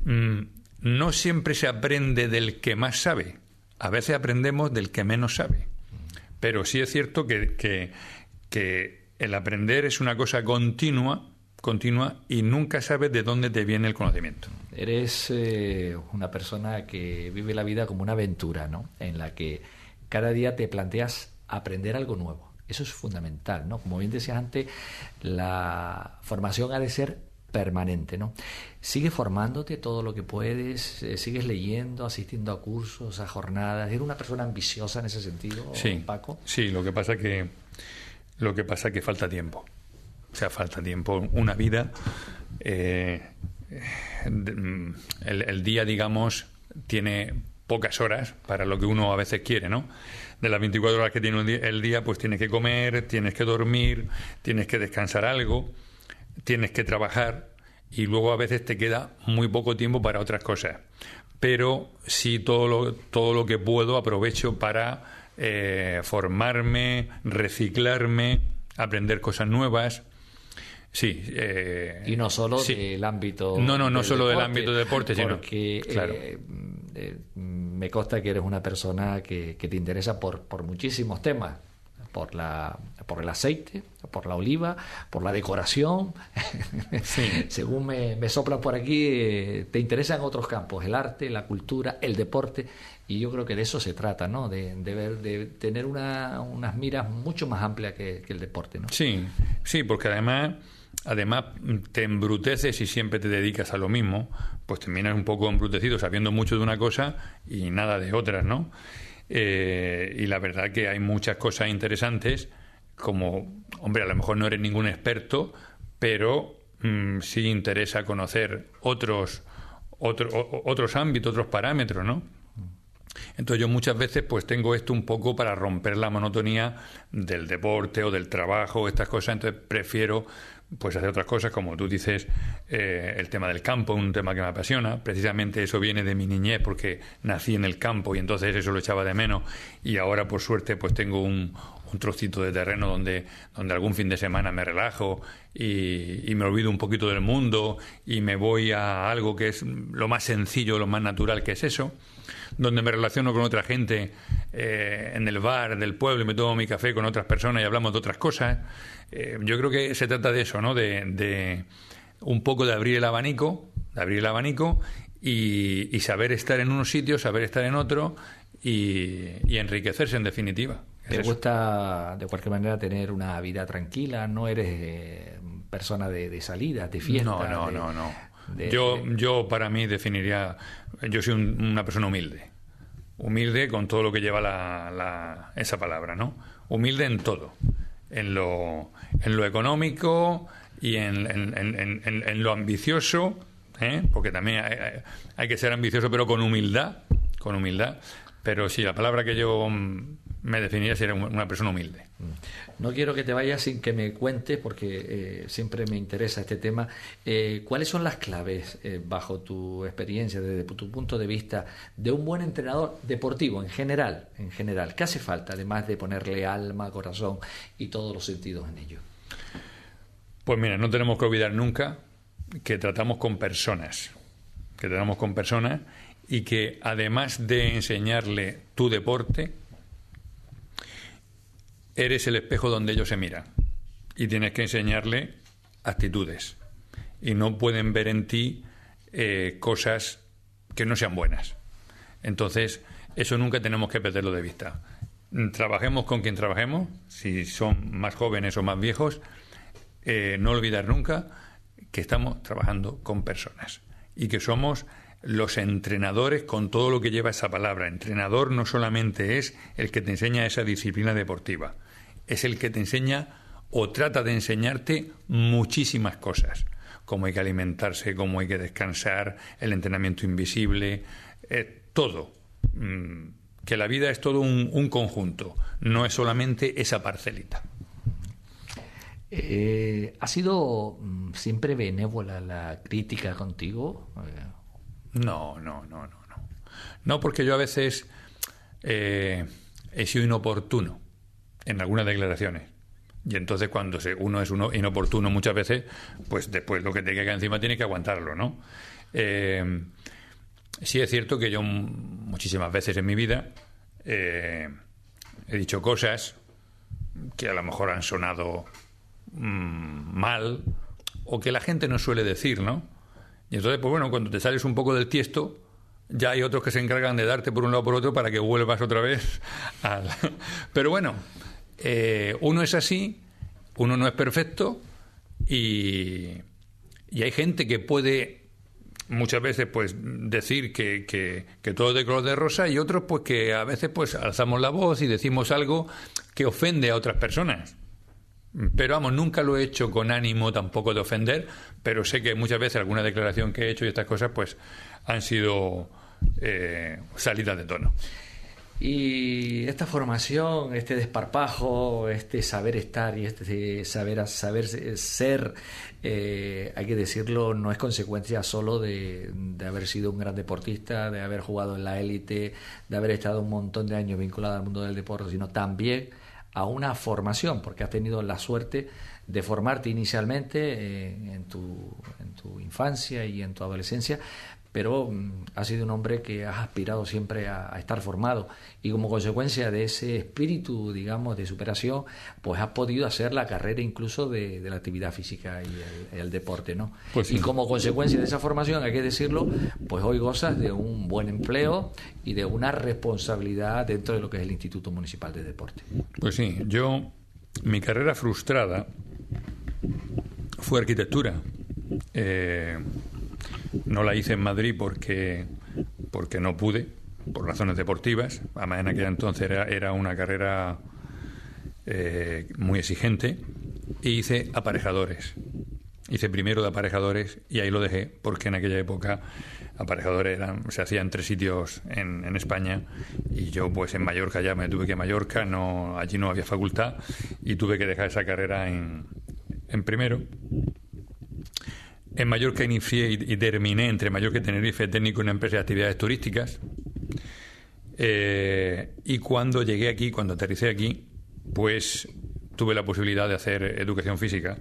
mm, no siempre se aprende del que más sabe, a veces aprendemos del que menos sabe. Pero sí es cierto que, que, que el aprender es una cosa continua continua y nunca sabes de dónde te viene el conocimiento. Eres eh, una persona que vive la vida como una aventura, ¿no? En la que cada día te planteas aprender algo nuevo, Eso es fundamental, ¿no? Como bien decías antes, la formación ha de ser permanente, ¿no? Sigues formándote todo lo que puedes, eh, sigues leyendo, asistiendo a cursos, a jornadas. ¿Eres una persona ambiciosa en ese sentido, sí, Paco? Sí, lo que pasa que lo que pasa que falta tiempo. O sea, falta tiempo. Una vida, eh, mm, el, día, digamos, tiene pocas horas para lo que uno a veces quiere, ¿no? De las 24 horas que tiene el día, pues tienes que comer, tienes que dormir, tienes que descansar algo tienes que trabajar y luego a veces te queda muy poco tiempo para otras cosas. Pero sí todo lo, todo lo que puedo aprovecho para eh, formarme, reciclarme, aprender cosas nuevas. Sí. Eh, y no solo del ámbito. No, no, no solo del ámbito de deporte, sino. Porque claro. Eh, me consta que eres una persona que, que te interesa por, por muchísimos temas por, la, por el aceite, por la oliva, por la decoración. Según me, me soplan por aquí, eh, te interesan otros campos, el arte, la cultura, el deporte, y yo creo que de eso se trata, ¿no? De, de, ver, de tener una, unas miras mucho más amplias que, el deporte, ¿no? Sí, sí, porque además además te embruteces y siempre te dedicas a lo mismo, pues terminas un poco embrutecido sabiendo mucho de una cosa y nada de otras, ¿no? Eh, y la verdad que hay muchas cosas interesantes, como, hombre, a lo mejor no eres ningún experto, pero mm, sí interesa conocer otros, otros ámbitos, otros parámetros, ¿no? Entonces yo muchas veces pues tengo esto un poco para romper la monotonía del deporte o del trabajo, estas cosas, entonces prefiero pues hacer otras cosas, como tú dices, eh, el tema del campo, un tema que me apasiona. Precisamente eso viene de mi niñez, porque nací en el campo y entonces eso lo echaba de menos. Y ahora, por suerte, pues tengo un, un trocito de terreno donde, donde algún fin de semana me relajo y, me olvido un poquito del mundo y me voy a algo que es lo más sencillo, lo más natural que es eso donde me relaciono con otra gente eh, en el bar del pueblo y me tomo mi café con otras personas y hablamos de otras cosas. Eh, yo creo que se trata de eso, ¿no? De, un poco de abrir el abanico, de abrir el abanico y, saber estar en unos sitios, saber estar en otro y, enriquecerse en definitiva. ¿Te gusta de cualquier manera tener una vida tranquila? ¿No eres eh, persona de, de salida, de fiesta? No, no, no, no. yo, yo para mí definiría, yo soy una persona humilde humilde con todo lo que lleva la, esa palabra, ¿no? Humilde en todo, en lo, en lo económico y en, en, lo ambicioso, ¿eh? porque también hay, que ser ambicioso, pero con humildad, con humildad. Pero sí, la palabra que yo me definiría sería una persona humilde. No quiero que te vayas sin que me cuentes, porque eh, siempre me interesa este tema. Eh, ¿Cuáles son las claves, eh, bajo tu experiencia, desde tu punto de vista, de un buen entrenador deportivo en general? En general, ¿qué hace falta, además de ponerle alma, corazón y todos los sentidos en ello? Pues mira, no tenemos que olvidar nunca que tratamos con personas, que tratamos con personas y que además de enseñarle tu deporte, eres el espejo donde ellos se miran y tienes que enseñarle actitudes y no pueden ver en ti eh, cosas que no sean buenas. Entonces, eso nunca tenemos que perderlo de vista. Trabajemos con quien trabajemos, si son más jóvenes o más viejos, eh, no olvidar nunca que estamos trabajando con personas y que somos los entrenadores con todo lo que lleva esa palabra. Entrenador no solamente es el que te enseña esa disciplina deportiva, es el que te enseña o trata de enseñarte muchísimas cosas, cómo hay que alimentarse, cómo hay que descansar, el entrenamiento invisible, eh, todo. Mm, que la vida es todo un, conjunto, no es solamente esa parcelita. Eh, ¿Ha sido mm, siempre benévola la crítica contigo? No, no, no, no, no. No, porque yo a veces eh, he sido inoportuno en algunas declaraciones. Y entonces cuando uno es uno inoportuno muchas veces, pues después lo que te queda encima tiene que aguantarlo, ¿no? Eh, sí es cierto que yo muchísimas veces en mi vida eh, he dicho cosas que a lo mejor han sonado mm, mal o que la gente no suele decir, ¿no? Y entonces, pues bueno, cuando te sales un poco del tiesto, ya hay otros que se encargan de darte por un lado o por otro para que vuelvas otra vez al... Pero bueno, eh, uno es así, uno no es perfecto y, y hay gente que puede muchas veces pues decir que, que, que, todo es de color de rosa y otros pues que a veces pues alzamos la voz y decimos algo que ofende a otras personas. Pero vamos, nunca lo he hecho con ánimo tampoco de ofender, pero sé que muchas veces alguna declaración que he hecho y estas cosas pues han sido eh, salidas de tono. Y esta formación, este desparpajo, este saber estar y este saber, saber ser, eh, hay que decirlo, no es consecuencia solo de, de, haber sido un gran deportista, de haber jugado en la élite, de haber estado un montón de años vinculado al mundo del deporte, sino también a una formación, porque has tenido la suerte de formarte inicialmente eh, en, tu, en tu infancia y en tu adolescencia, pero mm, has sido un hombre que has aspirado siempre a, estar formado y como consecuencia de ese espíritu, digamos, de superación, pues has podido hacer la carrera incluso de, la actividad física y el, deporte, ¿no? Pues Y como consecuencia de esa formación, hay que decirlo, pues hoy gozas de un buen empleo y de una responsabilidad dentro de lo que es el Instituto Municipal de Deporte. Pues sí, yo, mi carrera frustrada fue arquitectura. Eh, no la hice en Madrid porque, porque no pude, por razones deportivas. Además, en aquel entonces era, una carrera eh, muy exigente. Hice aparejadores. Hice primero de aparejadores y ahí lo dejé, porque en aquella época aparejadores eran, se hacían tres sitios en, España y yo pues en Mallorca ya me tuve que a Mallorca, no, allí no había facultad y tuve que dejar esa carrera en, en primero en Mallorca inicié y, terminé entre Mallorca y Tenerife técnico en una empresa de actividades turísticas. Eh, y cuando llegué aquí, cuando aterricé aquí, pues tuve la posibilidad de hacer educación física,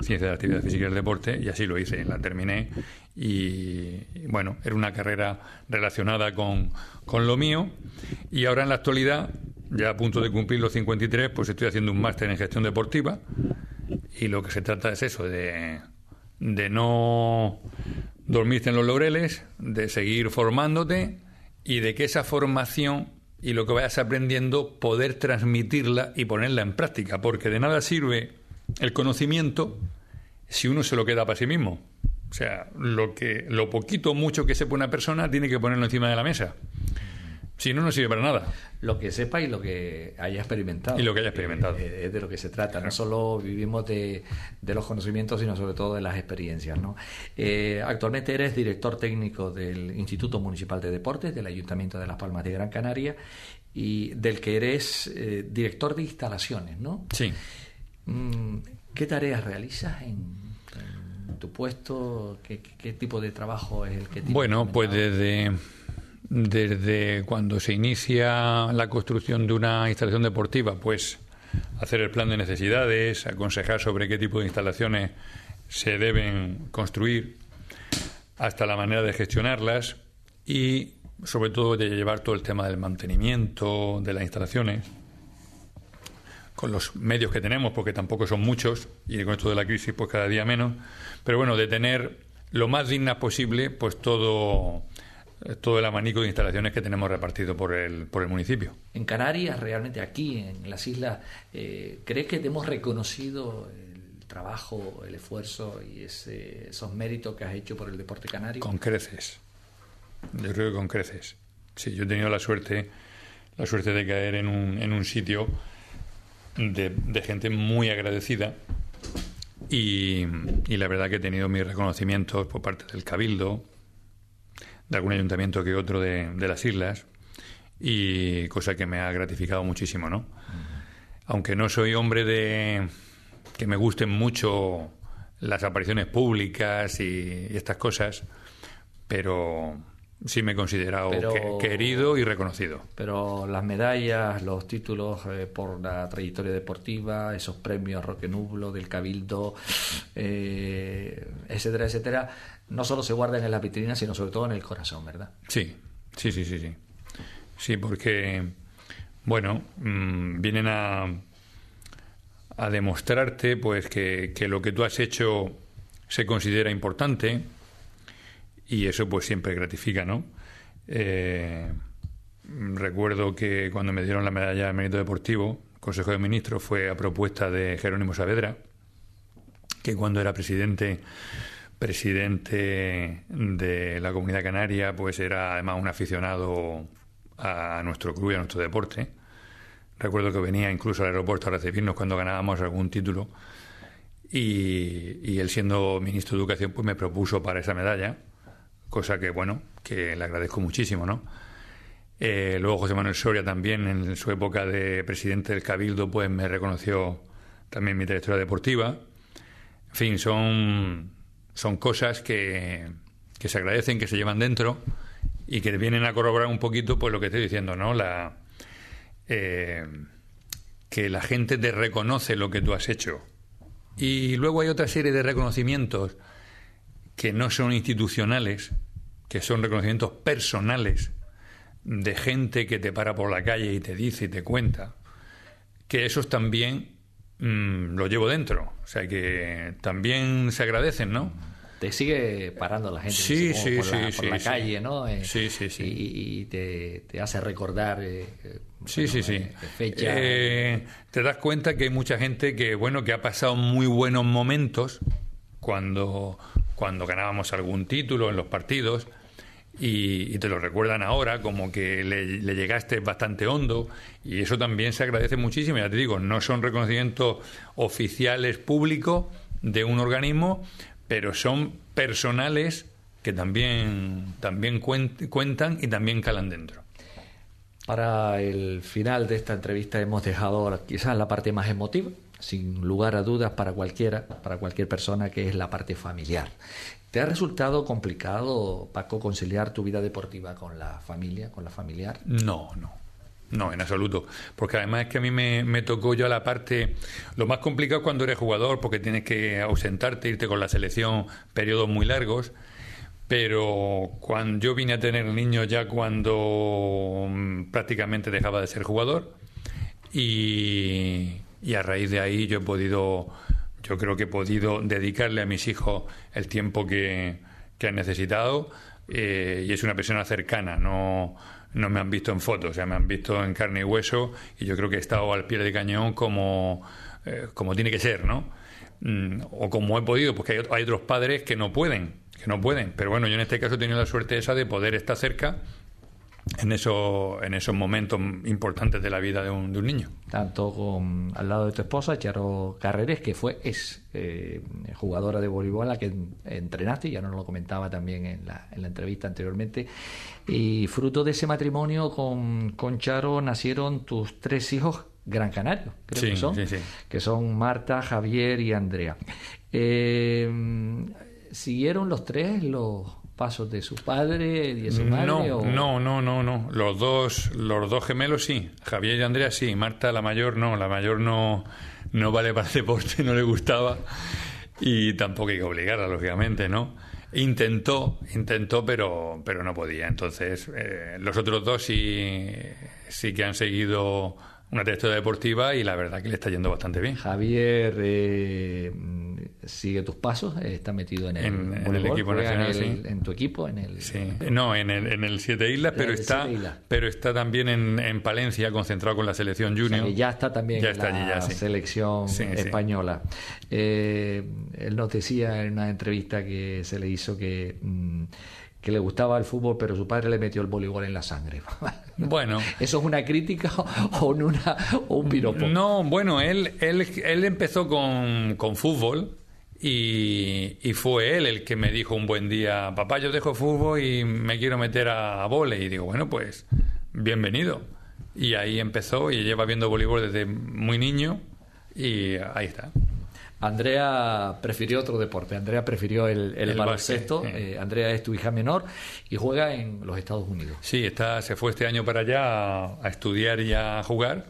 ciencia de actividad física y el deporte, y así lo hice, la terminé. Y bueno, era una carrera relacionada con, con lo mío. Y ahora en la actualidad, ya a punto de cumplir los 53, pues estoy haciendo un máster en gestión deportiva. Y lo que se trata es eso, de de no dormirte en los laureles, de seguir formándote y de que esa formación y lo que vayas aprendiendo poder transmitirla y ponerla en práctica, porque de nada sirve el conocimiento si uno se lo queda para sí mismo. O sea, lo que lo poquito o mucho que sepa una persona tiene que ponerlo encima de la mesa. Si no, no sirve para nada. Lo que sepa y lo que haya experimentado. Y lo que haya experimentado. Eh, es de lo que se trata. No solo vivimos de, los conocimientos, sino sobre todo de las experiencias. ¿no? Eh, actualmente eres director técnico del Instituto Municipal de Deportes del Ayuntamiento de Las Palmas de Gran Canaria y del que eres eh, director de instalaciones, ¿no? Sí. Mm, ¿Qué tareas realizas en, tu puesto? ¿Qué, ¿Qué, tipo de trabajo es el que tienes? Bueno, pues desde desde cuando se inicia la construcción de una instalación deportiva, pues hacer el plan de necesidades, aconsejar sobre qué tipo de instalaciones se deben construir, hasta la manera de gestionarlas y sobre todo de llevar todo el tema del mantenimiento de las instalaciones con los medios que tenemos, porque tampoco son muchos, y con esto de la crisis, pues cada día menos, pero bueno, de tener lo más digna posible, pues todo todo el abanico de instalaciones que tenemos repartido por el, por el municipio. En Canarias, realmente aquí, en las islas, eh, ¿crees que hemos reconocido el trabajo, el esfuerzo y ese, esos méritos que has hecho por el deporte canario? Con creces. Yo creo que con creces. Sí, yo he tenido la suerte, la suerte de caer en un, en un sitio de, de gente muy agradecida y, y, la verdad que he tenido mis reconocimientos por parte del Cabildo, de algún ayuntamiento que otro de, las islas y cosa que me ha gratificado muchísimo, ¿no? Aunque no soy hombre de que me gusten mucho las apariciones públicas y, estas cosas, pero sí me he considerado querido y reconocido. Pero las medallas, los títulos eh, por la trayectoria deportiva, esos premios Roque Nublo del Cabildo, eh, etcétera, etcétera, no solo se guardan en la vitrina, sino sobre todo en el corazón, ¿verdad? Sí, sí, sí, sí, sí. Sí, porque, bueno, mm, vienen a, a demostrarte pues que, que, lo que tú has hecho se considera importante y eso pues siempre gratifica, ¿no? Eh, recuerdo que cuando me dieron la medalla de mérito deportivo, Consejo de Ministros fue a propuesta de Jerónimo Saavedra, que cuando era presidente presidente de la Comunidad Canaria, pues era además un aficionado a nuestro club y a nuestro deporte. Recuerdo que venía incluso al aeropuerto a recibirnos cuando ganábamos algún título y, él siendo ministro de Educación pues me propuso para esa medalla, cosa que bueno, que le agradezco muchísimo, ¿no? Eh, luego José Manuel Soria también en su época de presidente del Cabildo pues me reconoció también mi trayectoria deportiva. En fin, son, son cosas que, que se agradecen, que se llevan dentro y que vienen a corroborar un poquito pues lo que estoy diciendo, ¿no? La, eh, que la gente te reconoce lo que tú has hecho y luego hay otra serie de reconocimientos que no son institucionales, que son reconocimientos personales de gente que te para por la calle y te dice y te cuenta, que esos también mm, lo llevo dentro. O sea que también se agradecen, ¿no? te sigue parando la gente sí, sí, por, sí, la, sí, la calle, ¿no? Eh, sí, sí, sí. Y, te, te, hace recordar. Eh, sí, sí, sí. Eh, fecha. Eh, te das cuenta que hay mucha gente que, bueno, que ha pasado muy buenos momentos cuando, cuando ganábamos algún título en los partidos. Y, y, te lo recuerdan ahora como que le, le, llegaste bastante hondo y eso también se agradece muchísimo. Ya te digo, no son reconocimientos oficiales públicos de un organismo, pero son personales que también, también cuentan y también calan dentro. Para el final de esta entrevista hemos dejado quizás la parte más emotiva, sin lugar a dudas para cualquiera, para cualquier persona, que es la parte familiar. ¿Te ha resultado complicado, Paco, conciliar tu vida deportiva con la familia, con la familiar? No, no. No, en absoluto. Porque además es que a mí me, tocó yo la parte. Lo más complicado cuando eres jugador, porque tienes que ausentarte, irte con la selección periodos muy largos. Pero cuando yo vine a tener niños ya cuando mm, prácticamente dejaba de ser jugador. Y, a raíz de ahí yo he podido. Yo creo que he podido dedicarle a mis hijos el tiempo que, que han necesitado. Eh, y es una persona cercana, no no me han visto en fotos, o sea, me han visto en carne y hueso y yo creo que he estado al pie de cañón como, eh, como tiene que ser, ¿no? Mm, o como he podido, porque hay, hay, otros padres que no pueden, que no pueden, pero bueno, yo en este caso he tenido la suerte esa de poder estar cerca en, eso, en esos momentos importantes de la vida de un, de un niño. Tanto con, al lado de tu esposa, Charo Carreres, que fue es eh, jugadora de voleibol a la que entrenaste, ya no lo comentaba también en la, en la entrevista anteriormente, y fruto de ese matrimonio con, con Charo nacieron tus tres hijos gran canarios, creo que son, sí, sí. que son Marta, Javier y Andrea. Eh, ¿Siguieron los tres los pasos de su padre y de su madre? No, no, no, no, no. Los dos, los dos gemelos sí. Javier y Andrea sí. Marta, la mayor, no. La mayor no, no vale para el deporte, no le gustaba. Y tampoco hay que obligarla, lógicamente, ¿no? Intentó, intentó, pero, pero no podía. Entonces, eh, los otros dos sí, sí que han seguido una trayectoria deportiva y la verdad que le está yendo bastante bien. Javier eh, sigue tus pasos, está metido en el, en, en el equipo nacional, en, sí. en, tu equipo, en el sí. no, en el, en el Siete Islas, pero está, Islas. pero está también en, en Palencia concentrado con la selección junior. O sea, ya está también ya en está la allí, ya, sí. selección española. Eh, él nos decía en una entrevista que se le hizo que mm, que le gustaba el fútbol, pero su padre le metió el voleibol en la sangre. Bueno. ¿Eso es una crítica o, una, o un piropo? No, bueno, él, él, él empezó con, con fútbol y, y, fue él el que me dijo un buen día, papá, yo dejo fútbol y me quiero meter a, a vole. Y digo, bueno, pues bienvenido. Y ahí empezó y lleva viendo voleibol desde muy niño y ahí está. Andrea prefirió otro deporte. Andrea prefirió el, el, El baloncesto. Eh, Andrea es tu hija menor y juega en los Estados Unidos. Sí, está, se fue este año para allá a, a estudiar y a jugar.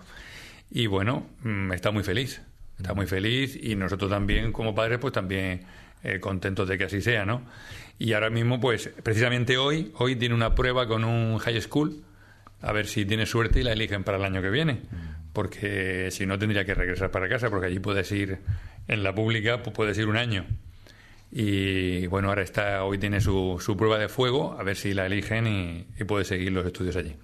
Y bueno, mm, está muy feliz. Está muy feliz y nosotros también, como padres, pues también eh, contentos de que así sea, ¿no? Y ahora mismo, pues, precisamente hoy, hoy tiene una prueba con un high school, a ver si tiene suerte y la eligen para el año que viene. Porque si no, tendría que regresar para casa, porque allí puedes ir, en la pública, pues puedes ir un año. Y bueno, ahora está, hoy tiene su, su prueba de fuego, a ver si la eligen y, y puede seguir los estudios allí.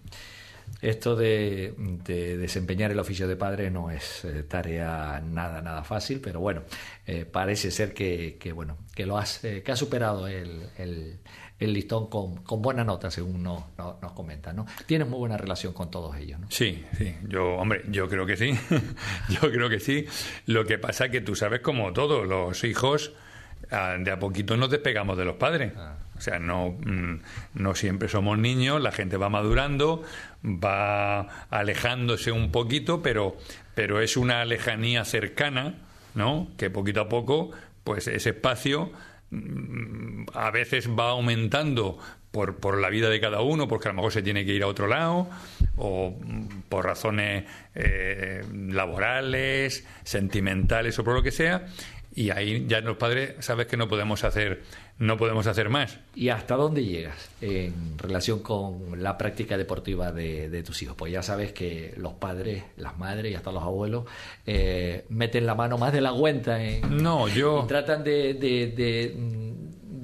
esto de, desempeñar el oficio de padre no es eh, tarea nada, nada fácil, pero bueno, eh, parece ser que, bueno, que lo has, eh, que has superado el, el, listón con, con, buena nota, según nos, nos, comentan, ¿no? Tienes muy buena relación con todos ellos, ¿no? Sí, sí, yo, hombre, yo creo que sí, yo creo que sí. Lo que pasa es que tú sabes como todos los hijos, ah, de a poquito nos despegamos de los padres. Ah. O sea, no, mm, no siempre somos niños, la gente va madurando, va alejándose un poquito, pero, pero es una lejanía cercana, ¿no? Que poquito a poco, pues ese espacio a veces va aumentando por, por, la vida de cada uno, porque a lo mejor se tiene que ir a otro lado, o mm, por razones eh, laborales, sentimentales o por lo que sea, y ahí ya los padres sabes que no podemos hacer no podemos hacer más. ¿Y hasta dónde llegas en relación con la práctica deportiva de, tus hijos? Pues ya sabes que los padres, las madres y hasta los abuelos eh, meten la mano más de la cuenta en, no, yo... y tratan de, de,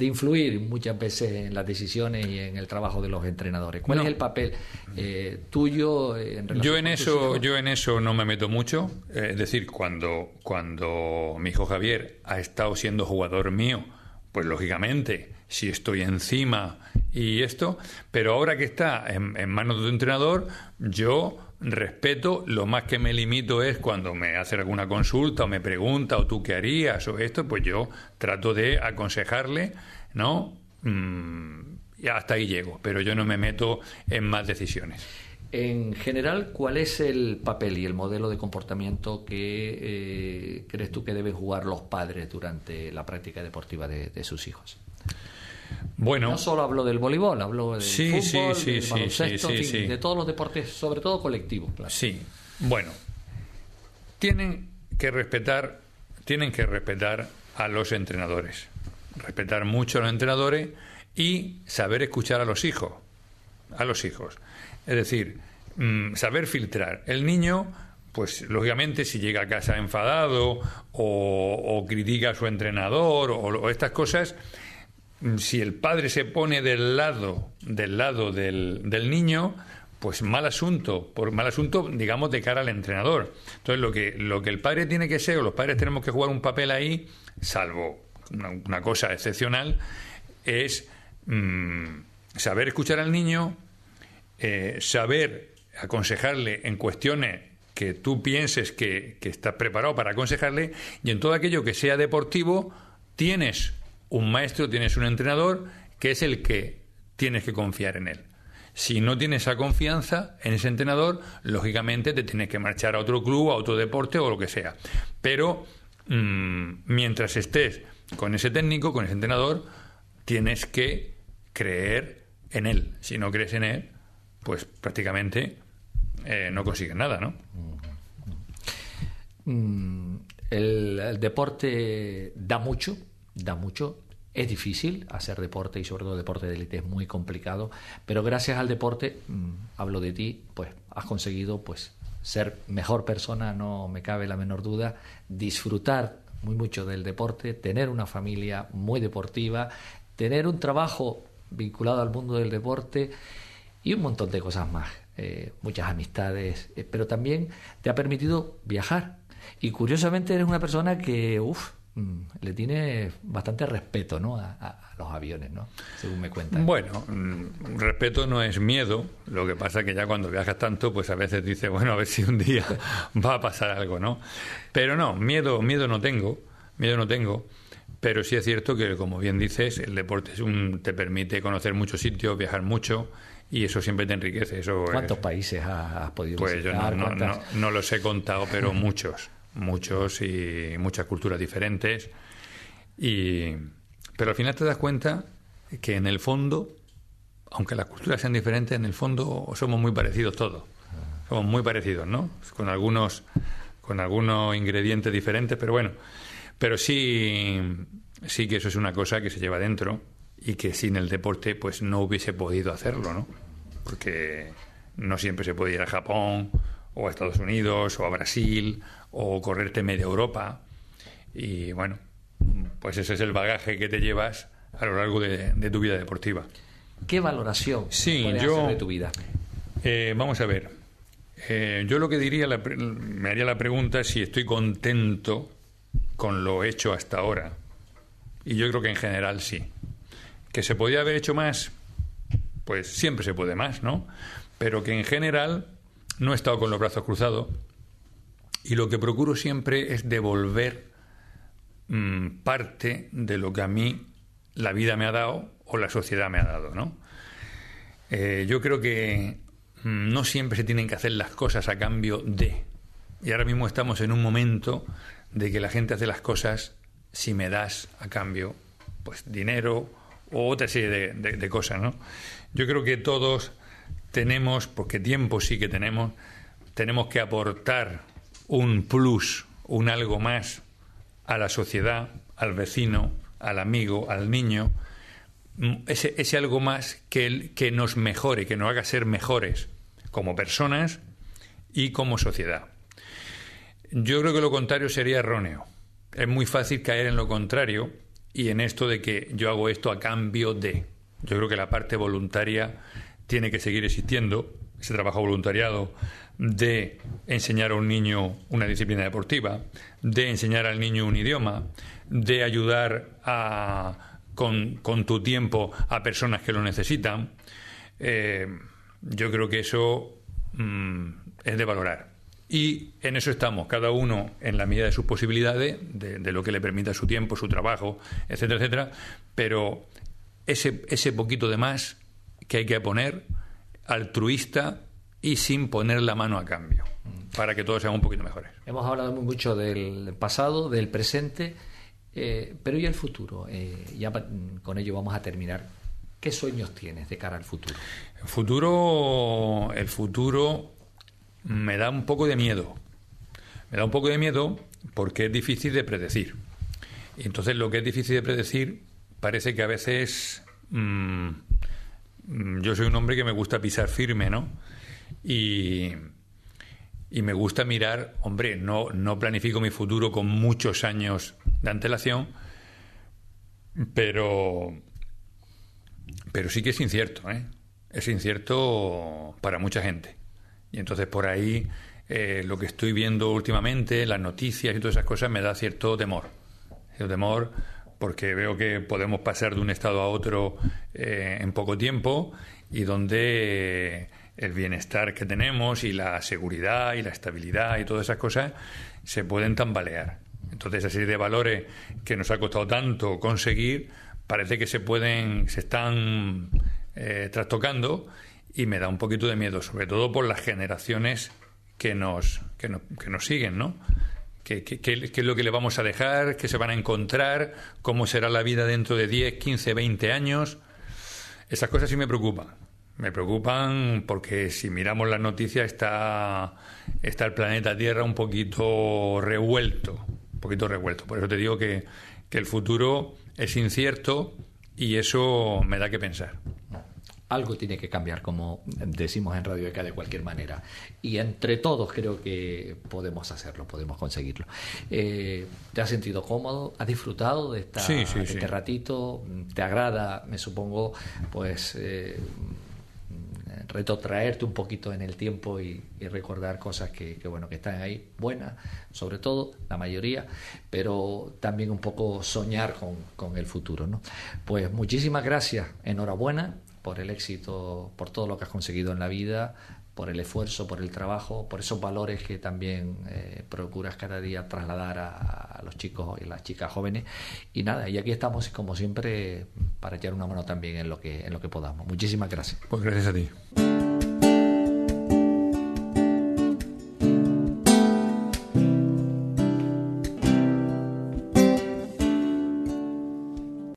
influir muchas veces en las decisiones y en el trabajo de los entrenadores. ¿Cuál es el papel eh, tuyo en relación yo en eso Yo en eso no me meto mucho. Eh, es decir, cuando, cuando mi hijo Javier ha estado siendo jugador mío, pues lógicamente, si estoy encima y esto, pero ahora que está en, manos de un entrenador, yo respeto, lo más que me limito es cuando me hace alguna consulta o me pregunta o tú qué harías o esto, pues yo trato de aconsejarle, ¿no? Mm, y hasta ahí llego, pero yo no me meto en más decisiones. En general, ¿cuál es el papel y el modelo de comportamiento que eh, crees tú que deben jugar los padres durante la práctica deportiva de, sus hijos? Bueno, no solo hablo del voleibol, hablo del sí, fútbol, sí, del baloncesto, de todos los deportes, sobre todo colectivos. Sí, bueno, tienen que respetar, tienen que respetar a los entrenadores, respetar mucho a los entrenadores y saber escuchar a los hijos, a los hijos. Es decir, mm, saber filtrar. El niño, pues lógicamente si llega a casa enfadado o, critica a su entrenador o, estas cosas, si el padre se pone del lado, del lado del, del niño, pues mal asunto, por mal asunto, digamos, de cara al entrenador. Entonces, lo que, lo que el padre tiene que ser, o los padres tenemos que jugar un papel ahí, salvo una, cosa excepcional, es mm, saber escuchar al niño, eh, saber aconsejarle en cuestiones que tú pienses que, que estás preparado para aconsejarle y en todo aquello que sea deportivo tienes un maestro, tienes un entrenador que es el que tienes que confiar en él. Si no tienes esa confianza en ese entrenador, lógicamente te tienes que marchar a otro club, a otro deporte o lo que sea. Pero mm, mientras estés con ese técnico, con ese entrenador, tienes que creer en él. Si no crees en él, pues prácticamente eh, no consiguen nada, ¿no? Mm, el, deporte da mucho, da mucho. Es difícil hacer deporte y sobre todo deporte de élite es muy complicado, pero gracias al deporte, mm, hablo de ti, pues has conseguido pues ser mejor persona, no me cabe la menor duda, disfrutar muy mucho del deporte, tener una familia muy deportiva, tener un trabajo vinculado al mundo del deporte y un montón de cosas más, eh, muchas amistades, eh, pero también te ha permitido viajar. Y curiosamente eres una persona que, uff, le tiene bastante respeto ¿no? A, los aviones, ¿no? según me cuentan. Bueno, mm, respeto no es miedo, lo que pasa es que ya cuando viajas tanto, pues a veces dices, bueno, a ver si un día va a pasar algo, ¿no? Pero no, miedo, miedo no tengo, miedo no tengo. Pero sí es cierto que, como bien dices, el deporte es un, te permite conocer muchos sitios, viajar mucho y eso siempre te enriquece. Eso ¿Cuántos países has, podido pues visitar? Pues yo no, los he contado, pero muchos, muchos y muchas culturas diferentes. Y, pero al final te das cuenta que en el fondo, aunque las culturas sean diferentes, en el fondo somos muy parecidos todos. Somos muy parecidos, ¿no? Con algunos, con algunos ingredientes diferentes, pero bueno. Pero sí, sí que eso es una cosa que se lleva dentro y que sin el deporte pues no hubiese podido hacerlo, ¿no? porque no siempre se puede ir a Japón o a Estados Unidos o a Brasil o correrte media Europa. Y bueno, pues ese es el bagaje que te llevas a lo largo de, tu vida deportiva. ¿Qué valoración sí, yo, de tu vida? Eh, vamos a ver. Eh, yo lo que diría, me haría la pregunta si estoy contento con lo hecho hasta ahora. Y yo creo que en general sí. ¿Que se podía haber hecho más? Pues siempre se puede más, ¿no? Pero que en general no he estado con los brazos cruzados. Y lo que procuro siempre es devolver mm, parte de lo que a mí la vida me ha dado o la sociedad me ha dado, ¿no? Eh, yo creo que mm, no siempre se tienen que hacer las cosas a cambio de. Y ahora mismo estamos en un momento de que la gente hace las cosas si me das a cambio pues dinero o otra serie de, cosas, ¿no? Yo creo que todos tenemos, porque tiempo sí que tenemos, tenemos que aportar un plus, un algo más a la sociedad, al vecino, al amigo, al niño, mm, ese, ese algo más que, que nos mejore, que nos haga ser mejores como personas y como sociedad. Yo creo que lo contrario sería erróneo. Es muy fácil caer en lo contrario y en esto de que yo hago esto a cambio de. Yo creo que la parte voluntaria tiene que seguir existiendo, ese trabajo voluntariado de enseñar a un niño una disciplina deportiva, de enseñar al niño un idioma, de ayudar a, con, tu tiempo a personas que lo necesitan. Eh, yo creo que eso mm, es de valorar. Y en eso estamos, cada uno en la medida de sus posibilidades, de, de, lo que le permita su tiempo, su trabajo, etcétera, etcétera. Pero ese, ese poquito de más que hay que poner, altruista y sin poner la mano a cambio, para que todos sean un poquito mejores. Hemos hablado mucho del pasado, del presente, eh, pero ¿y el futuro? Eh, ya con ello vamos a terminar. ¿Qué sueños tienes de cara al futuro? El futuro, el futuro me da un poco de miedo. Me da un poco de miedo porque es difícil de predecir. Y entonces lo que es difícil de predecir parece que a veces mm, yo soy un hombre que me gusta pisar firme, ¿no? Y, y me gusta mirar, hombre, no, no planifico mi futuro con muchos años de antelación, pero, pero sí que es incierto, ¿eh? Es incierto para mucha gente. Y entonces por ahí eh, lo que estoy viendo últimamente, las noticias y todas esas cosas, me da cierto temor. Cierto temor porque veo que podemos pasar de un estado a otro eh, en poco tiempo y donde el bienestar que tenemos y la seguridad y la estabilidad y todas esas cosas se pueden tambalear. Entonces, esa serie de valores que nos ha costado tanto conseguir parece que se pueden, se están eh, trastocando y me da un poquito de miedo, sobre todo por las generaciones que nos, que, nos siguen, ¿no? ¿Qué, es lo que le vamos a dejar? ¿Qué se van a encontrar? ¿Cómo será la vida dentro de 10, 15, 20 años? Esas cosas sí me preocupan. Me preocupan porque si miramos las noticias está, está el planeta Tierra un poquito revuelto, un poquito revuelto. Por eso te digo que, que el futuro es incierto y eso me da que pensar algo tiene que cambiar, como decimos en Radio ECA de cualquier manera. Y entre todos creo que podemos hacerlo, podemos conseguirlo. Eh, ¿Te has sentido cómodo? ¿Has disfrutado de, esta, este ratito? ¿Te agrada, me supongo, pues... Eh, retrotraerte un poquito en el tiempo y, recordar cosas que, bueno que están ahí buenas sobre todo la mayoría pero también un poco soñar con, con el futuro ¿no? pues muchísimas gracias enhorabuena por el éxito, por todo lo que has conseguido en la vida, por el esfuerzo, por el trabajo, por esos valores que también eh, procuras cada día trasladar a, los chicos y las chicas jóvenes. Y nada, y aquí estamos como siempre para echar una mano también en lo que, en lo que podamos. Muchísimas gracias. Pues gracias a ti.